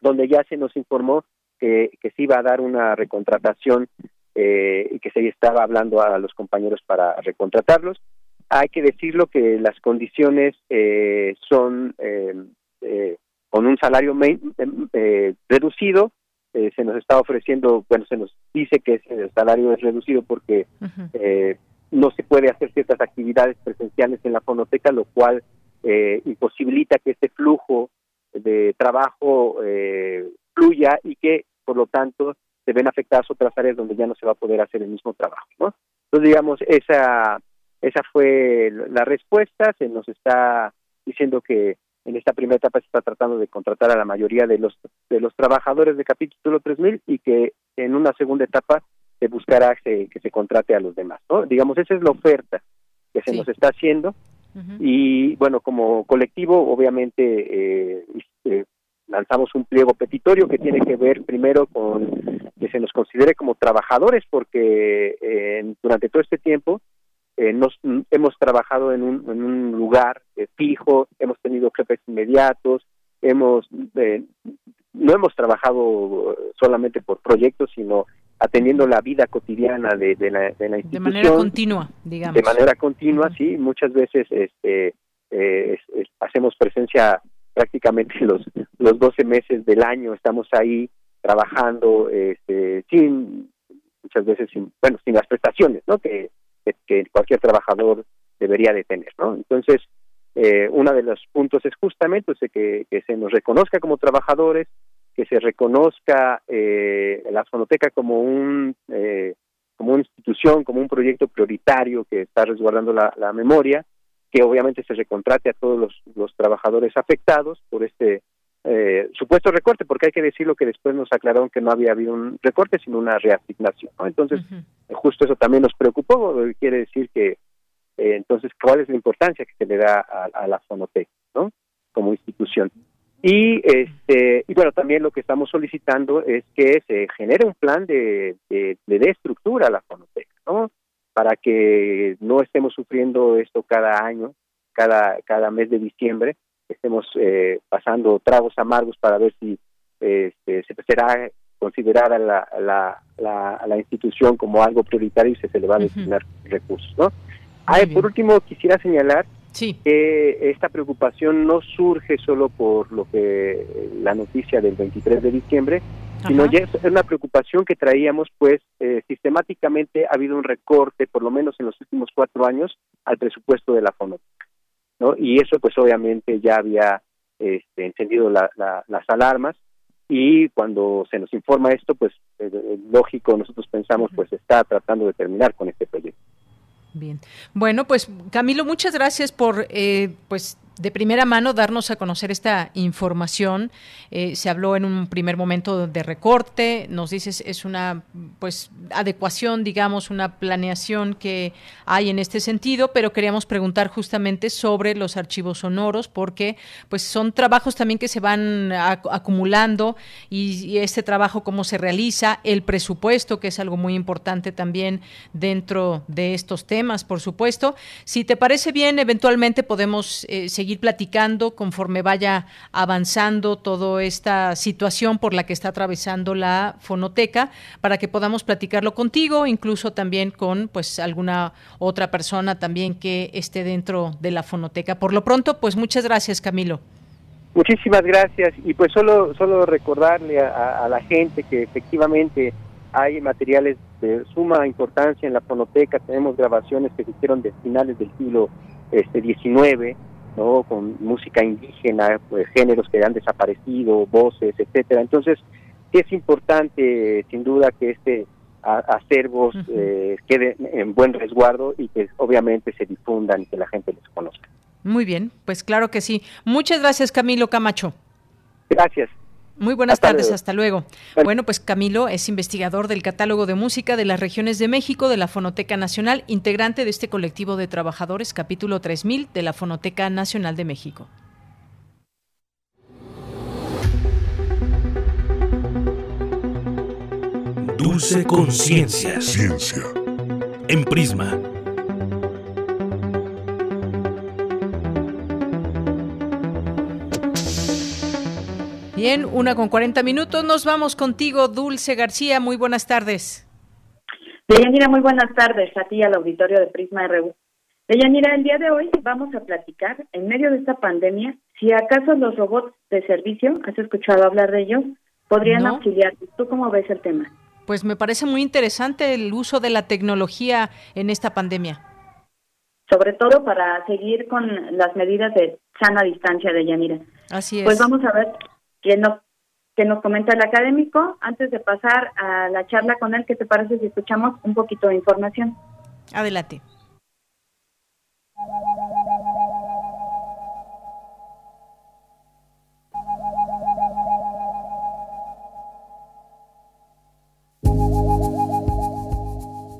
donde ya se nos informó que, que se iba a dar una recontratación eh, y que se estaba hablando a los compañeros para recontratarlos. Hay que decirlo que las condiciones eh, son con un salario reducido, eh, se nos está ofreciendo, bueno, se nos dice que el salario es reducido porque eh, no se puede hacer ciertas actividades presenciales en la fonoteca, lo cual eh, imposibilita que este flujo de trabajo fluya y que, por lo tanto, se ven afectadas otras áreas donde ya no se va a poder hacer el mismo trabajo, ¿no? Entonces, digamos, esa, esa fue la respuesta, se nos está diciendo que en esta primera etapa se está tratando de contratar a la mayoría de los de los trabajadores de capítulo 3000 y que en una segunda etapa se buscará que, se contrate a los demás, ¿no? Digamos, esa es la oferta que se nos está haciendo y bueno, como colectivo obviamente eh, este, lanzamos un pliego petitorio que tiene que ver primero con que se nos considere como trabajadores porque eh, durante todo este tiempo eh, nos, hemos trabajado en un, en un lugar eh, fijo, hemos tenido jefes inmediatos, hemos eh, no hemos trabajado solamente por proyectos, sino atendiendo la vida cotidiana de, de, la, de la institución. De manera continua, digamos. De manera continua, sí. Muchas veces este, hacemos presencia prácticamente los, los 12 meses del año, estamos ahí trabajando este, sin, muchas veces sin, bueno, sin las prestaciones, ¿no? Que que, cualquier trabajador debería de tener, ¿no? Entonces, eh, uno de los puntos es justamente que, se nos reconozca como trabajadores, que se reconozca eh, la fonoteca como un eh, como una institución, como un proyecto prioritario que está resguardando la, memoria, que obviamente se recontrate a todos los, los trabajadores afectados por este eh, supuesto recorte, porque hay que decirlo que después nos aclararon que no había habido un recorte, sino una reasignación. ¿no? Entonces, justo eso también nos preocupó, quiere decir que, eh, entonces, ¿cuál es la importancia que se le da a, la Fonoteca, ¿no? Como institución. Y, este, y bueno, también lo que estamos solicitando es que se genere un plan de, de, de estructura a la Fonoteca, ¿no? Para que no estemos sufriendo esto cada año cada, cada mes de diciembre estemos eh, pasando tragos amargos para ver si este, se será considerada la, la, la, la, institución como algo prioritario y se, le va a destinar recursos. ¿no? por último, quisiera señalar que esta preocupación no surge solo por lo que la noticia del 23 de diciembre, sino ya es una preocupación que traíamos, pues eh, sistemáticamente ha habido un recorte, por lo menos en los últimos cuatro años, al presupuesto de la fonoteca, ¿no? Y eso, pues obviamente ya había este, encendido las alarmas y cuando se nos informa esto, pues eh, eh, lógico, nosotros pensamos, pues está tratando de terminar con este proyecto. Bien. Bueno, pues Camilo, muchas gracias por eh, pues de primera mano darnos a conocer esta información. Eh, se habló en un primer momento de recorte, nos dices es una pues adecuación, digamos, una planeación que hay en este sentido, pero queríamos preguntar justamente sobre los archivos sonoros porque pues son trabajos también que se van acumulando y, este trabajo cómo se realiza, el presupuesto que es algo muy importante también dentro de estos temas, por supuesto. Si te parece bien, eventualmente podemos eh, seguir seguir platicando conforme vaya avanzando toda esta situación por la que está atravesando la fonoteca para que podamos platicarlo contigo, incluso también con pues alguna otra persona también que esté dentro de la fonoteca. Por lo pronto, pues muchas gracias, Camilo. Muchísimas gracias y pues solo solo recordarle a, la gente que efectivamente hay materiales de suma importancia en la fonoteca, tenemos grabaciones que se hicieron de finales del siglo este 19 ¿no? Con música indígena, pues, géneros que han desaparecido, voces, etcétera. Entonces, sí es importante, sin duda, que este acervos eh, quede en buen resguardo y que obviamente se difundan y que la gente los conozca. Muy bien, pues claro que sí. Muchas gracias, Camilo Camacho. Gracias. Muy buenas tardes, hasta luego. Bueno. pues Camilo es investigador del catálogo de música de las regiones de México de la Fonoteca Nacional, integrante de este colectivo de trabajadores capítulo 3000 de la Fonoteca Nacional de México. Dulce Conciencia. Ciencia. En Prisma Bien, una con 40 minutos. Nos vamos contigo, Dulce García. Muy buenas tardes. Deyanira, muy buenas tardes a ti al auditorio de Prisma RU. Deyanira, el día de hoy vamos a platicar, en medio de esta pandemia, si acaso los robots de servicio, ¿has escuchado hablar de ellos? Podrían auxiliar. ¿Tú cómo ves el tema? Pues me parece muy interesante el uso de la tecnología en esta pandemia. Sobre todo para seguir con las medidas de sana distancia de Yanira. Así es. Pues vamos a ver que nos, que nos comenta el académico. Antes de pasar a la charla con él, ¿qué te parece si escuchamos un poquito de información? Adelante.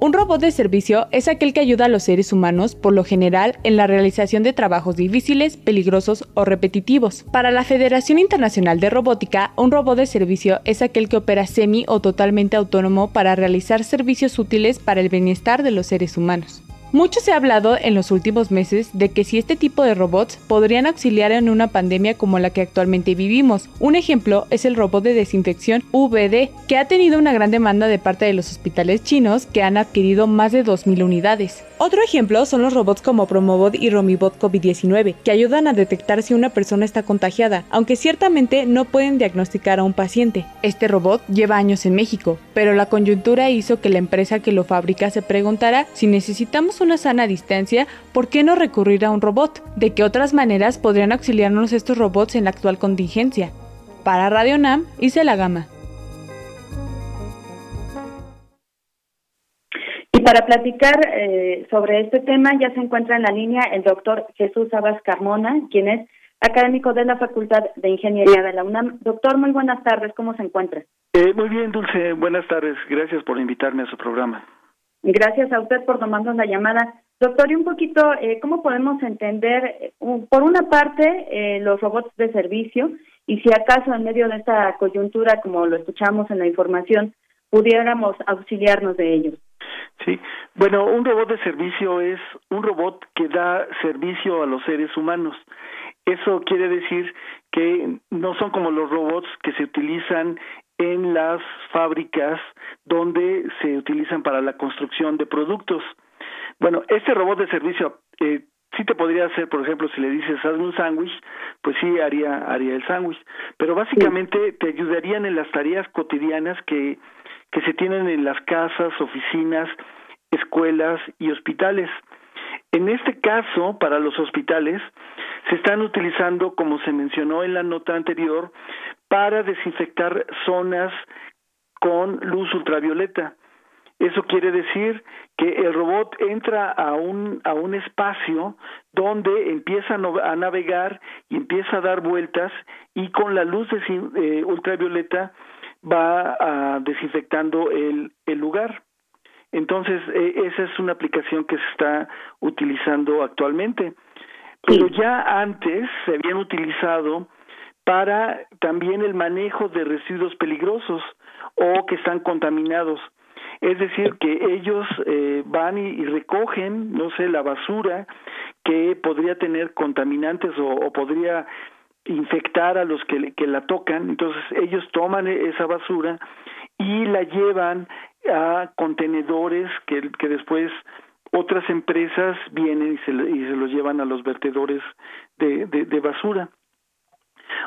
Un robot de servicio es aquel que ayuda a los seres humanos, por lo general, en la realización de trabajos difíciles, peligrosos o repetitivos. Para la Federación Internacional de Robótica, un robot de servicio es aquel que opera semi o totalmente autónomo para realizar servicios útiles para el bienestar de los seres humanos. Mucho se ha hablado en los últimos meses de que si este tipo de robots podrían auxiliar en una pandemia como la que actualmente vivimos. Un ejemplo es el robot de desinfección VD, que ha tenido una gran demanda de parte de los hospitales chinos que han adquirido más de 2.000 unidades. Otro ejemplo son los robots como Promobot y Romibot COVID-19, que ayudan a detectar si una persona está contagiada, aunque ciertamente no pueden diagnosticar a un paciente. Este robot lleva años en México, pero la coyuntura hizo que la empresa que lo fabrica se preguntara si necesitamos una sana distancia, ¿por qué no recurrir a un robot? ¿De qué otras maneras podrían auxiliarnos estos robots en la actual contingencia? Para Radio Nam, hice la gama. Y para platicar eh, sobre este tema ya se encuentra en la línea el doctor Jesús Abas Carmona, quien es académico de la Facultad de Ingeniería de la UNAM. Doctor, muy buenas tardes, ¿cómo se encuentra? Eh, muy bien, Dulce, buenas tardes, gracias por invitarme a su programa. Gracias a usted por tomarnos la llamada. Doctor, y un poquito, eh, ¿cómo podemos entender, eh, por una parte, eh, los robots de servicio y si acaso en medio de esta coyuntura, como lo escuchamos en la información, pudiéramos auxiliarnos de ellos? Sí, bueno, un robot de servicio es un robot que da servicio a los seres humanos. Eso quiere decir que no son como los robots que se utilizan en las fábricas donde se utilizan para la construcción de productos. Bueno, este robot de servicio eh, sí te podría hacer, por ejemplo, si le dices hazme un sándwich, pues sí haría haría el sándwich, pero básicamente te ayudarían en las tareas cotidianas que que se tienen en las casas, oficinas, escuelas y hospitales. En este caso, para los hospitales, se están utilizando, como se mencionó en la nota anterior, para desinfectar zonas con luz ultravioleta. Eso quiere decir que el robot entra a un, a un espacio donde empieza a navegar y empieza a dar vueltas y con la luz de, eh, ultravioleta va a, desinfectando el, el lugar. Entonces, eh, esa es una aplicación que se está utilizando actualmente. Pero ya antes se habían utilizado para también el manejo de residuos peligrosos o que están contaminados. Es decir, que ellos eh, van y, recogen, no sé, la basura que podría tener contaminantes o, podría infectar a los que, que la tocan, entonces ellos toman e, esa basura y la llevan a contenedores que, que después otras empresas vienen y se, y se los llevan a los vertedores de, de basura.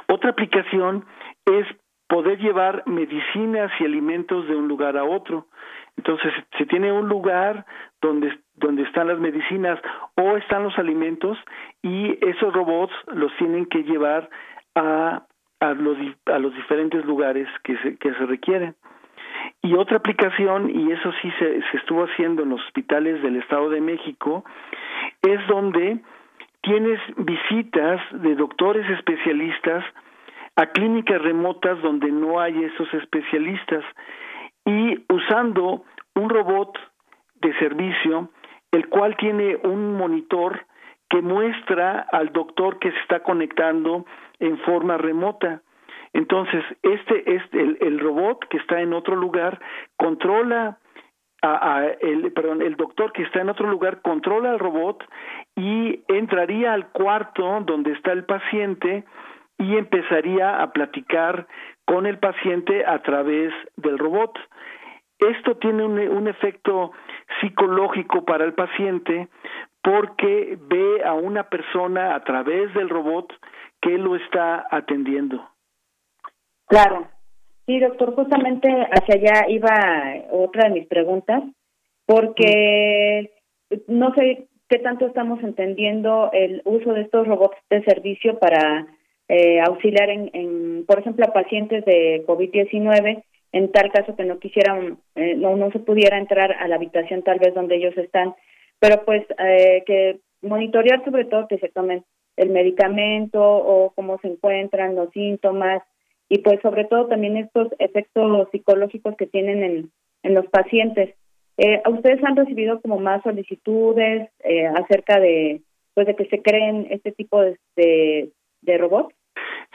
Otra aplicación es poder llevar medicinas y alimentos de un lugar a otro. Entonces, se tiene un lugar donde, donde están las medicinas o están los alimentos y esos robots los tienen que llevar a, a, los, a los diferentes lugares que se, que se requieren. Y otra aplicación, y eso sí se, se estuvo haciendo en los hospitales del Estado de México, es donde tienes visitas de doctores especialistas a clínicas remotas donde no hay esos especialistas y usando un robot de servicio, el cual tiene un monitor que muestra al doctor que se está conectando en forma remota. Entonces, este es el, robot que está en otro lugar controla a, el perdón, el doctor que está en otro lugar controla al robot y entraría al cuarto donde está el paciente y empezaría a platicar con el paciente a través del robot. Esto tiene un, un efecto psicológico para el paciente porque ve a una persona a través del robot que lo está atendiendo. Claro. Sí, doctor, justamente hacia allá iba otra de mis preguntas, porque no sé qué tanto estamos entendiendo el uso de estos robots de servicio para eh, auxiliar en, en, por ejemplo, a pacientes de COVID-19 en tal caso que no quisieran, eh, no, no se pudiera entrar a la habitación tal vez donde ellos están, pero pues eh, que monitorear sobre todo que se tomen el medicamento o cómo se encuentran los síntomas y pues sobre todo también estos efectos psicológicos que tienen en, en los pacientes. Eh, ¿Ustedes han recibido como más solicitudes eh, acerca de pues de que se creen este tipo de, de, de robots?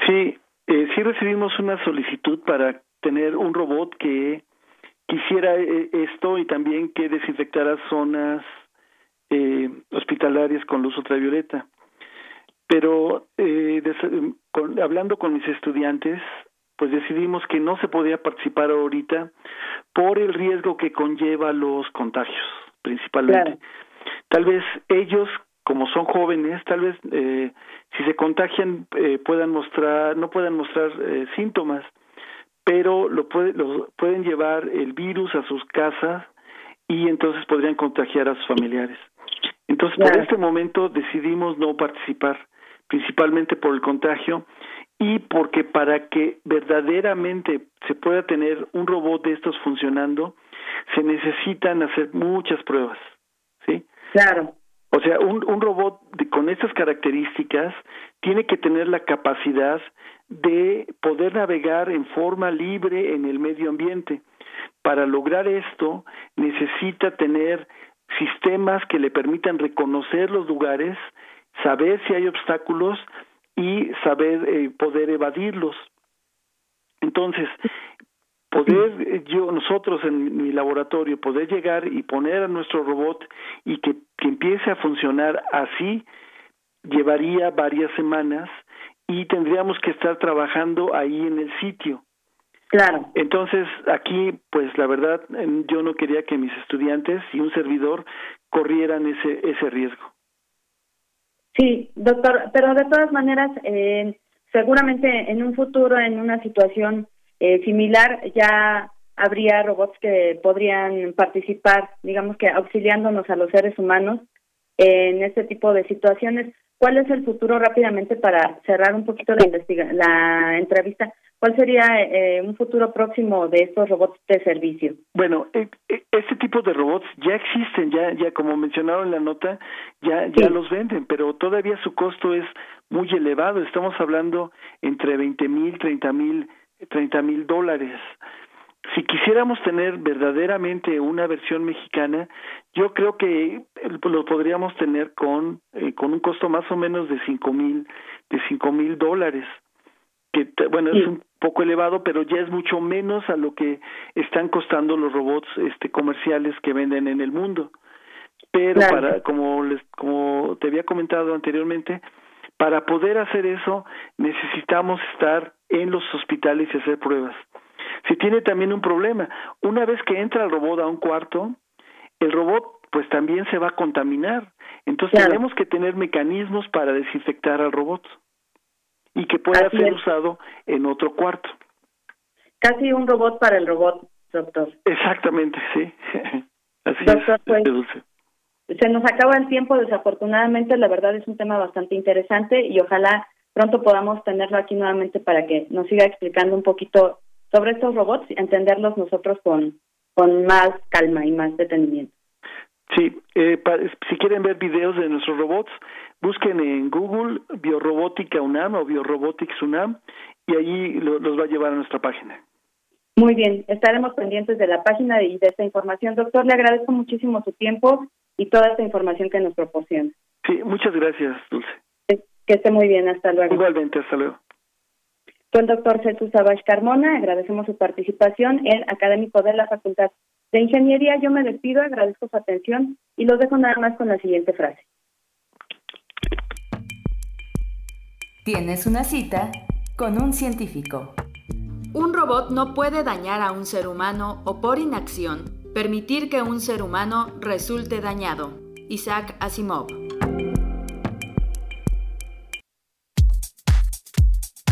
Sí, eh, sí recibimos una solicitud para tener un robot que quisiera eh, esto y también que desinfectara zonas eh, hospitalarias con luz ultravioleta. Pero eh, con, hablando con mis estudiantes, pues decidimos que no se podía participar ahorita por el riesgo que conlleva los contagios, principalmente. Tal vez ellos, como son jóvenes, tal vez eh, si se contagian eh, puedan mostrar, no puedan mostrar eh, síntomas, pero lo, puede, lo pueden llevar el virus a sus casas y entonces podrían contagiar a sus familiares. Entonces, por este momento decidimos no participar, principalmente por el contagio y porque para que verdaderamente se pueda tener un robot de estos funcionando, se necesitan hacer muchas pruebas, ¿sí? Claro. O sea, un, un robot de, con estas características tiene que tener la capacidad de poder navegar en forma libre en el medio ambiente. Para lograr esto, necesita tener sistemas que le permitan reconocer los lugares, saber si hay obstáculos y saber eh, poder evadirlos. Entonces, poder eh, yo nosotros en mi laboratorio poder llegar y poner a nuestro robot y que, que empiece a funcionar así llevaría varias semanas y tendríamos que estar trabajando ahí en el sitio. Claro. Entonces, aquí, pues la verdad, yo no quería que mis estudiantes y un servidor corrieran ese, ese riesgo. Sí, doctor, pero de todas maneras, eh, seguramente en un futuro, en una situación eh, similar, ya habría robots que podrían participar, digamos que auxiliándonos a los seres humanos en este tipo de situaciones. ¿Cuál es el futuro rápidamente para cerrar un poquito la, investiga la entrevista? ¿Cuál sería eh, un futuro próximo de estos robots de servicio? Bueno, eh, eh, este tipo de robots ya existen, ya, ya como mencionaron en la nota, ya, ya los venden, pero todavía su costo es muy elevado. Estamos hablando entre 20 mil, 30 mil, 30 mil dólares. Si quisiéramos tener verdaderamente una versión mexicana, yo creo que lo podríamos tener con eh, con un costo más o menos de cinco mil de cinco mil dólares que bueno es un poco elevado pero ya es mucho menos a lo que están costando los robots este comerciales que venden en el mundo. Pero para como les como te había comentado anteriormente para poder hacer eso necesitamos estar en los hospitales y hacer pruebas si tiene también un problema. Una vez que entra el robot a un cuarto, el robot pues también se va a contaminar. Entonces tenemos que tener mecanismos para desinfectar al robot y que pueda ser usado en otro cuarto. Casi un robot para el robot, doctor. Exactamente, sí. Así doctor, pues, se nos acaba el tiempo, desafortunadamente, la verdad es un tema bastante interesante y ojalá pronto podamos tenerlo aquí nuevamente para que nos siga explicando un poquito sobre estos robots y entenderlos nosotros con, con más calma y más detenimiento. Sí, eh, si quieren ver videos de nuestros robots, busquen en Google Biorobótica UNAM o Biorobotics UNAM y allí los va a llevar a nuestra página. Muy bien, estaremos pendientes de la página y de esta información. Doctor, le agradezco muchísimo su tiempo y toda esta información que nos proporciona. Sí, muchas gracias, Dulce. Que esté muy bien, hasta luego. Igualmente, hasta luego. Con el doctor Jesús Sabash Carmona, agradecemos su participación, el académico de la Facultad de Ingeniería. Yo me despido, agradezco su atención y los dejo nada más con la siguiente frase. Tienes una cita con un científico. Un robot no puede dañar a un ser humano o por inacción permitir que un ser humano resulte dañado. Isaac Asimov.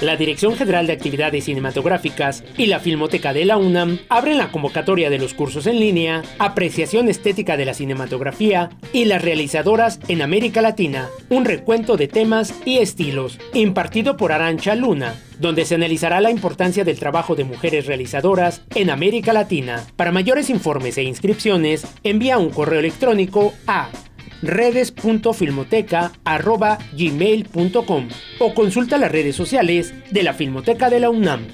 La Dirección General de Actividades Cinematográficas y la Filmoteca de la UNAM abren la convocatoria de los cursos en línea Apreciación Estética de la Cinematografía y las realizadoras en América Latina, un recuento de temas y estilos, impartido por Arancha Luna, donde se analizará la importancia del trabajo de mujeres realizadoras en América Latina. Para mayores informes e inscripciones, envía un correo electrónico a redes.filmoteca.gmail.com o consulta las redes sociales de la Filmoteca de la UNAM.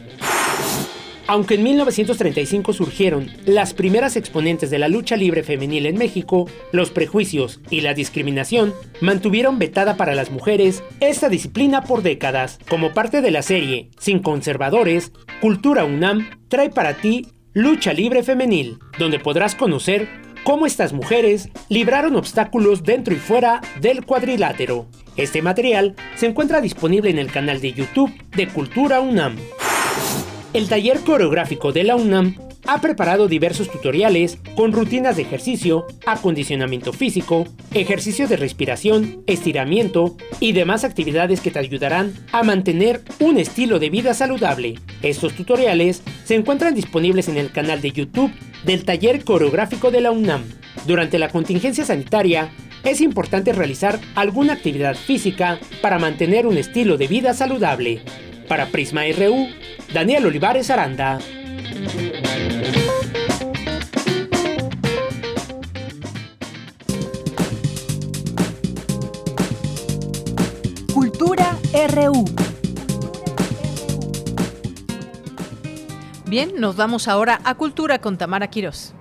Aunque en 1935 surgieron las primeras exponentes de la lucha libre femenil en México, los prejuicios y la discriminación mantuvieron vetada para las mujeres esta disciplina por décadas. Como parte de la serie Sin Conservadores, Cultura UNAM trae para ti Lucha Libre Femenil, donde podrás conocer cómo estas mujeres libraron obstáculos dentro y fuera del cuadrilátero. Este material se encuentra disponible en el canal de YouTube de Cultura UNAM. El taller coreográfico de la UNAM ha preparado diversos tutoriales con rutinas de ejercicio, acondicionamiento físico, ejercicio de respiración, estiramiento y demás actividades que te ayudarán a mantener un estilo de vida saludable. Estos tutoriales se encuentran disponibles en el canal de YouTube del taller coreográfico de la UNAM. Durante la contingencia sanitaria, es importante realizar alguna actividad física para mantener un estilo de vida saludable. Para Prisma RU, Daniel Olivares Aranda. RU. Bien, nos vamos ahora a Cultura con Tamara Quiroz.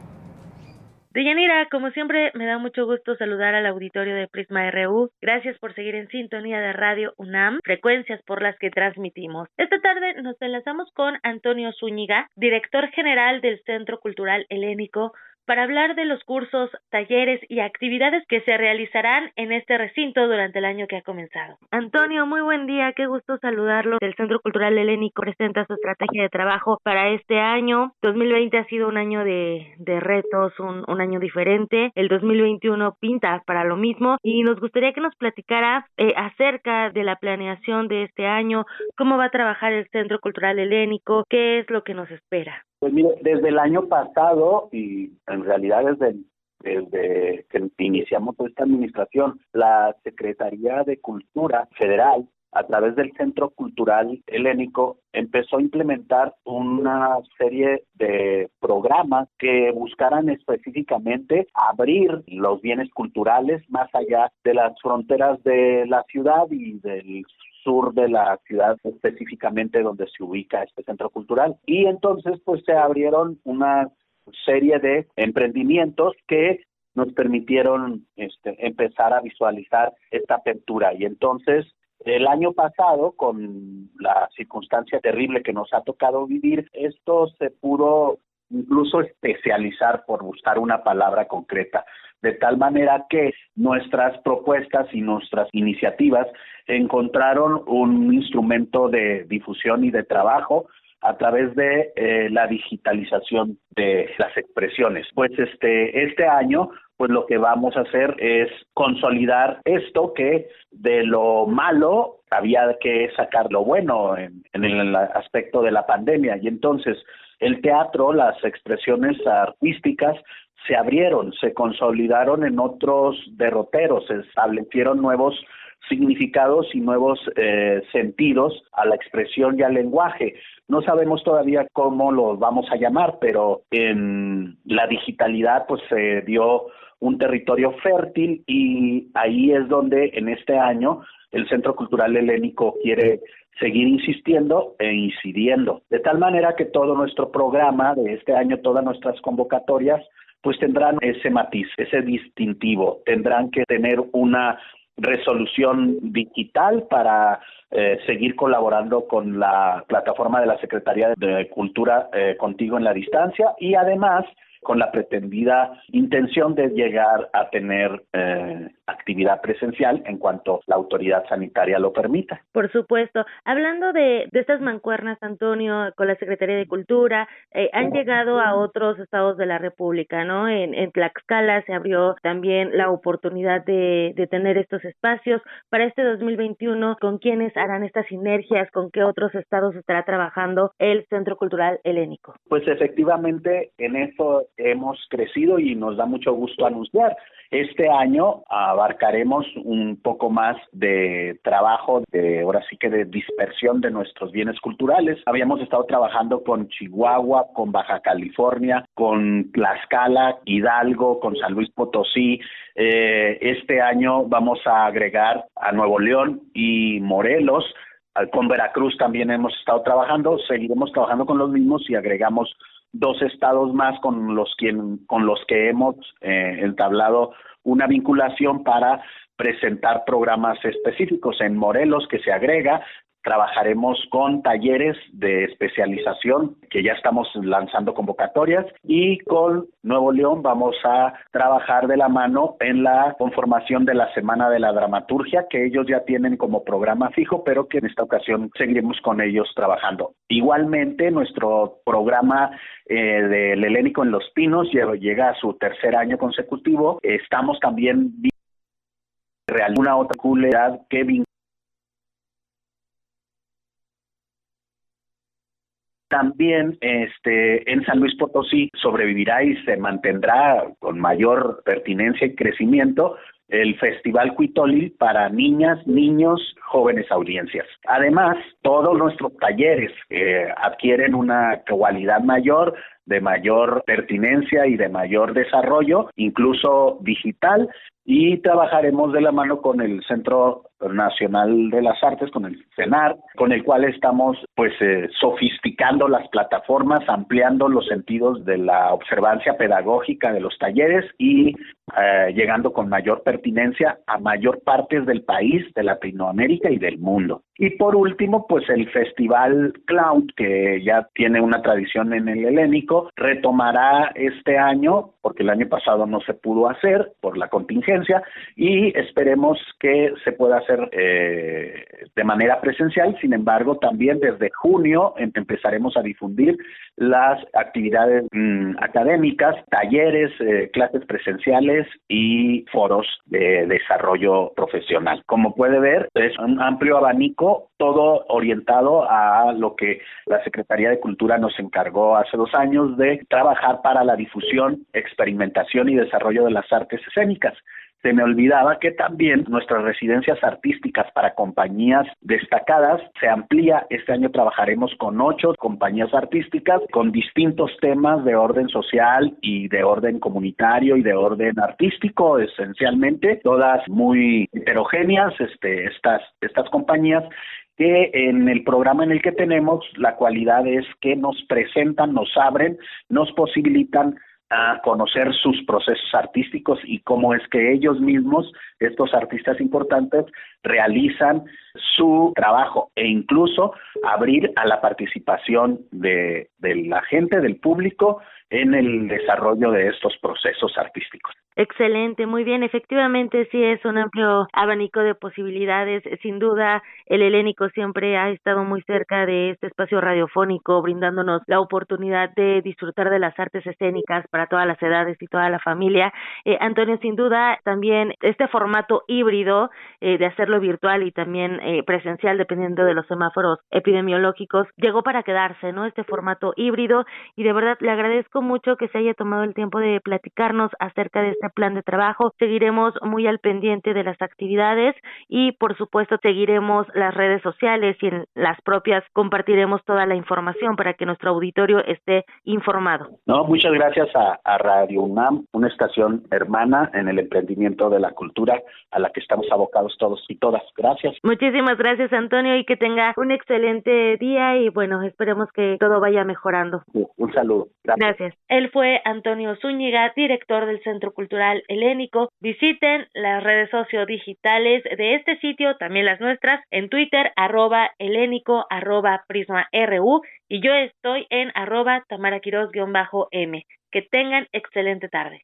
Deyanira, como siempre, me da mucho gusto saludar al auditorio de Prisma RU. Gracias por seguir en sintonía de Radio UNAM, frecuencias por las que transmitimos. Esta tarde nos enlazamos con Antonio Zúñiga, director general del Centro Cultural Helénico, para hablar de los cursos, talleres y actividades que se realizarán en este recinto durante el año que ha comenzado. Antonio, muy buen día, qué gusto saludarlo. El Centro Cultural Helénico presenta su estrategia de trabajo para este año. 2020 ha sido un año de, de retos, un, un, año diferente. El 2021 pinta para lo mismo y nos gustaría que nos platicara eh, acerca de la planeación de este año, cómo va a trabajar el Centro Cultural Helénico, qué es lo que nos espera. Pues mire, desde el año pasado y en realidad desde, que iniciamos esta administración, la Secretaría de Cultura Federal a través del Centro Cultural Helénico, empezó a implementar una serie de programas que buscaran específicamente abrir los bienes culturales más allá de las fronteras de la ciudad y del sur de la ciudad específicamente donde se ubica este centro cultural. Y entonces pues se abrieron una serie de emprendimientos que nos permitieron este, empezar a visualizar esta apertura. Y entonces el año pasado, con la circunstancia terrible que nos ha tocado vivir, esto se pudo incluso especializar, por buscar una palabra concreta, de tal manera que nuestras propuestas y nuestras iniciativas encontraron un instrumento de difusión y de trabajo a través de eh, la digitalización de las expresiones. Pues este este año pues lo que vamos a hacer es consolidar esto que de lo malo había que sacar lo bueno en, en el aspecto de la pandemia y entonces el teatro, las expresiones artísticas se abrieron, se consolidaron en otros derroteros, se establecieron nuevos significados y nuevos eh, sentidos a la expresión y al lenguaje. No sabemos todavía cómo los vamos a llamar, pero en la digitalidad pues se dio un territorio fértil y ahí es donde en este año el Centro Cultural Helénico quiere seguir insistiendo e incidiendo, de tal manera que todo nuestro programa de este año, todas nuestras convocatorias, pues tendrán ese matiz, ese distintivo, tendrán que tener una resolución digital para eh, seguir colaborando con la plataforma de la Secretaría de Cultura eh, Contigo en la Distancia y además con la pretendida intención de llegar a tener eh, actividad presencial en cuanto la autoridad sanitaria lo permita. Por supuesto. Hablando de, de estas mancuernas, Antonio, con la Secretaría de Cultura, eh, han llegado a otros estados de la República, ¿no? En, en Tlaxcala se abrió también la oportunidad de, de tener estos espacios. Para este 2021, ¿con quiénes harán estas sinergias? ¿Con qué otros estados estará trabajando el Centro Cultural Helénico? Pues efectivamente, en eso hemos crecido y nos da mucho gusto anunciar. Este año abarcaremos un poco más de trabajo, de ahora sí que de dispersión de nuestros bienes culturales. Habíamos estado trabajando con Chihuahua, con Baja California, con Tlaxcala, Hidalgo, con San Luis Potosí. Eh, este año vamos a agregar a Nuevo León y Morelos. Con Veracruz también hemos estado trabajando, seguiremos trabajando con los mismos y agregamos dos estados más con los, quien, con los que hemos eh, entablado una vinculación para presentar programas específicos. En Morelos, que se agrega, trabajaremos con talleres de especialización que ya estamos lanzando convocatorias y con Nuevo León vamos a trabajar de la mano en la conformación de la Semana de la Dramaturgia que ellos ya tienen como programa fijo pero que en esta ocasión seguiremos con ellos trabajando. Igualmente nuestro programa eh, del Helénico en Los Pinos llega a su tercer año consecutivo. Estamos también real una otra comunidad que También este, en San Luis Potosí sobrevivirá y se mantendrá con mayor pertinencia y crecimiento el Festival Cuitoli para niñas, niños, jóvenes audiencias. Además, todos nuestros talleres eh, adquieren una cualidad mayor de mayor pertinencia y de mayor desarrollo, incluso digital, y trabajaremos de la mano con el Centro Nacional de las Artes, con el CENAR, con el cual estamos pues eh, sofisticando las plataformas, ampliando los sentidos de la observancia pedagógica de los talleres y eh, llegando con mayor pertinencia a mayor partes del país, de Latinoamérica y del mundo. Y por último, pues el Festival Cloud, que ya tiene una tradición en el helénico, retomará este año, porque el año pasado no se pudo hacer por la contingencia, y esperemos que se pueda hacer eh, de manera presencial. Sin embargo, también desde junio em, empezaremos a difundir las actividades mm, académicas, talleres, eh, clases presenciales y foros de desarrollo profesional. Como puede ver, es un amplio abanico, todo orientado a lo que la Secretaría de Cultura nos encargó hace dos años de trabajar para la difusión, experimentación y desarrollo de las artes escénicas se me olvidaba que también nuestras residencias artísticas para compañías destacadas se amplía. Este año trabajaremos con ocho compañías artísticas con distintos temas de orden social y de orden comunitario y de orden artístico, esencialmente, todas muy heterogéneas, este, estas, estas compañías que en el programa en el que tenemos la cualidad es que nos presentan, nos abren, nos posibilitan a conocer sus procesos artísticos y cómo es que ellos mismos, estos artistas importantes, realizan su trabajo e incluso abrir a la participación de, la gente, del público, en el desarrollo de estos procesos artísticos. Excelente, muy bien. Efectivamente, sí es un amplio abanico de posibilidades. Sin duda, el helénico siempre ha estado muy cerca de este espacio radiofónico, brindándonos la oportunidad de disfrutar de las artes escénicas para todas las edades y toda la familia. Eh, Antonio, sin duda, también este formato híbrido eh, de hacerlo virtual y también eh, presencial, dependiendo de los semáforos epidemiológicos, llegó para quedarse, ¿no? Este formato híbrido y de verdad le agradezco mucho que se haya tomado el tiempo de platicarnos acerca de este plan de trabajo. Seguiremos muy al pendiente de las actividades y, por supuesto, seguiremos las redes sociales y en las propias compartiremos toda la información para que nuestro auditorio esté informado. No, muchas gracias a, a Radio UNAM, una estación hermana en el emprendimiento de la cultura a la que estamos abocados todos y todas. Gracias. Muchísimas gracias, Antonio, y que tenga un excelente día y bueno, esperemos que todo vaya mejorando. Un saludo. Gracias. Él fue Antonio Zúñiga, director del Centro Cultural Helénico. Visiten las redes sociodigitales de este sitio, también las nuestras, en Twitter, arroba helénico, arroba prisma RU, y yo estoy en arroba tamaraquiros-m. Que tengan excelente tarde.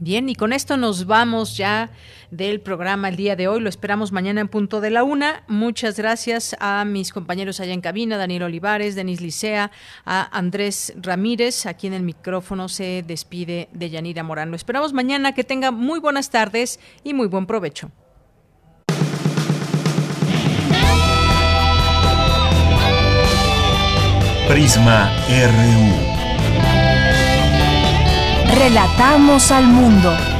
Bien, y con esto nos vamos ya del programa el día de hoy. Lo esperamos mañana en punto de la una. Muchas gracias a mis compañeros allá en cabina, Daniel Olivares, Denis Licea, a Andrés Ramírez. Aquí en el micrófono se despide de Yanira Morán. Lo esperamos mañana. Que tenga muy buenas tardes y muy buen provecho. Prisma RU. Relatamos al mundo.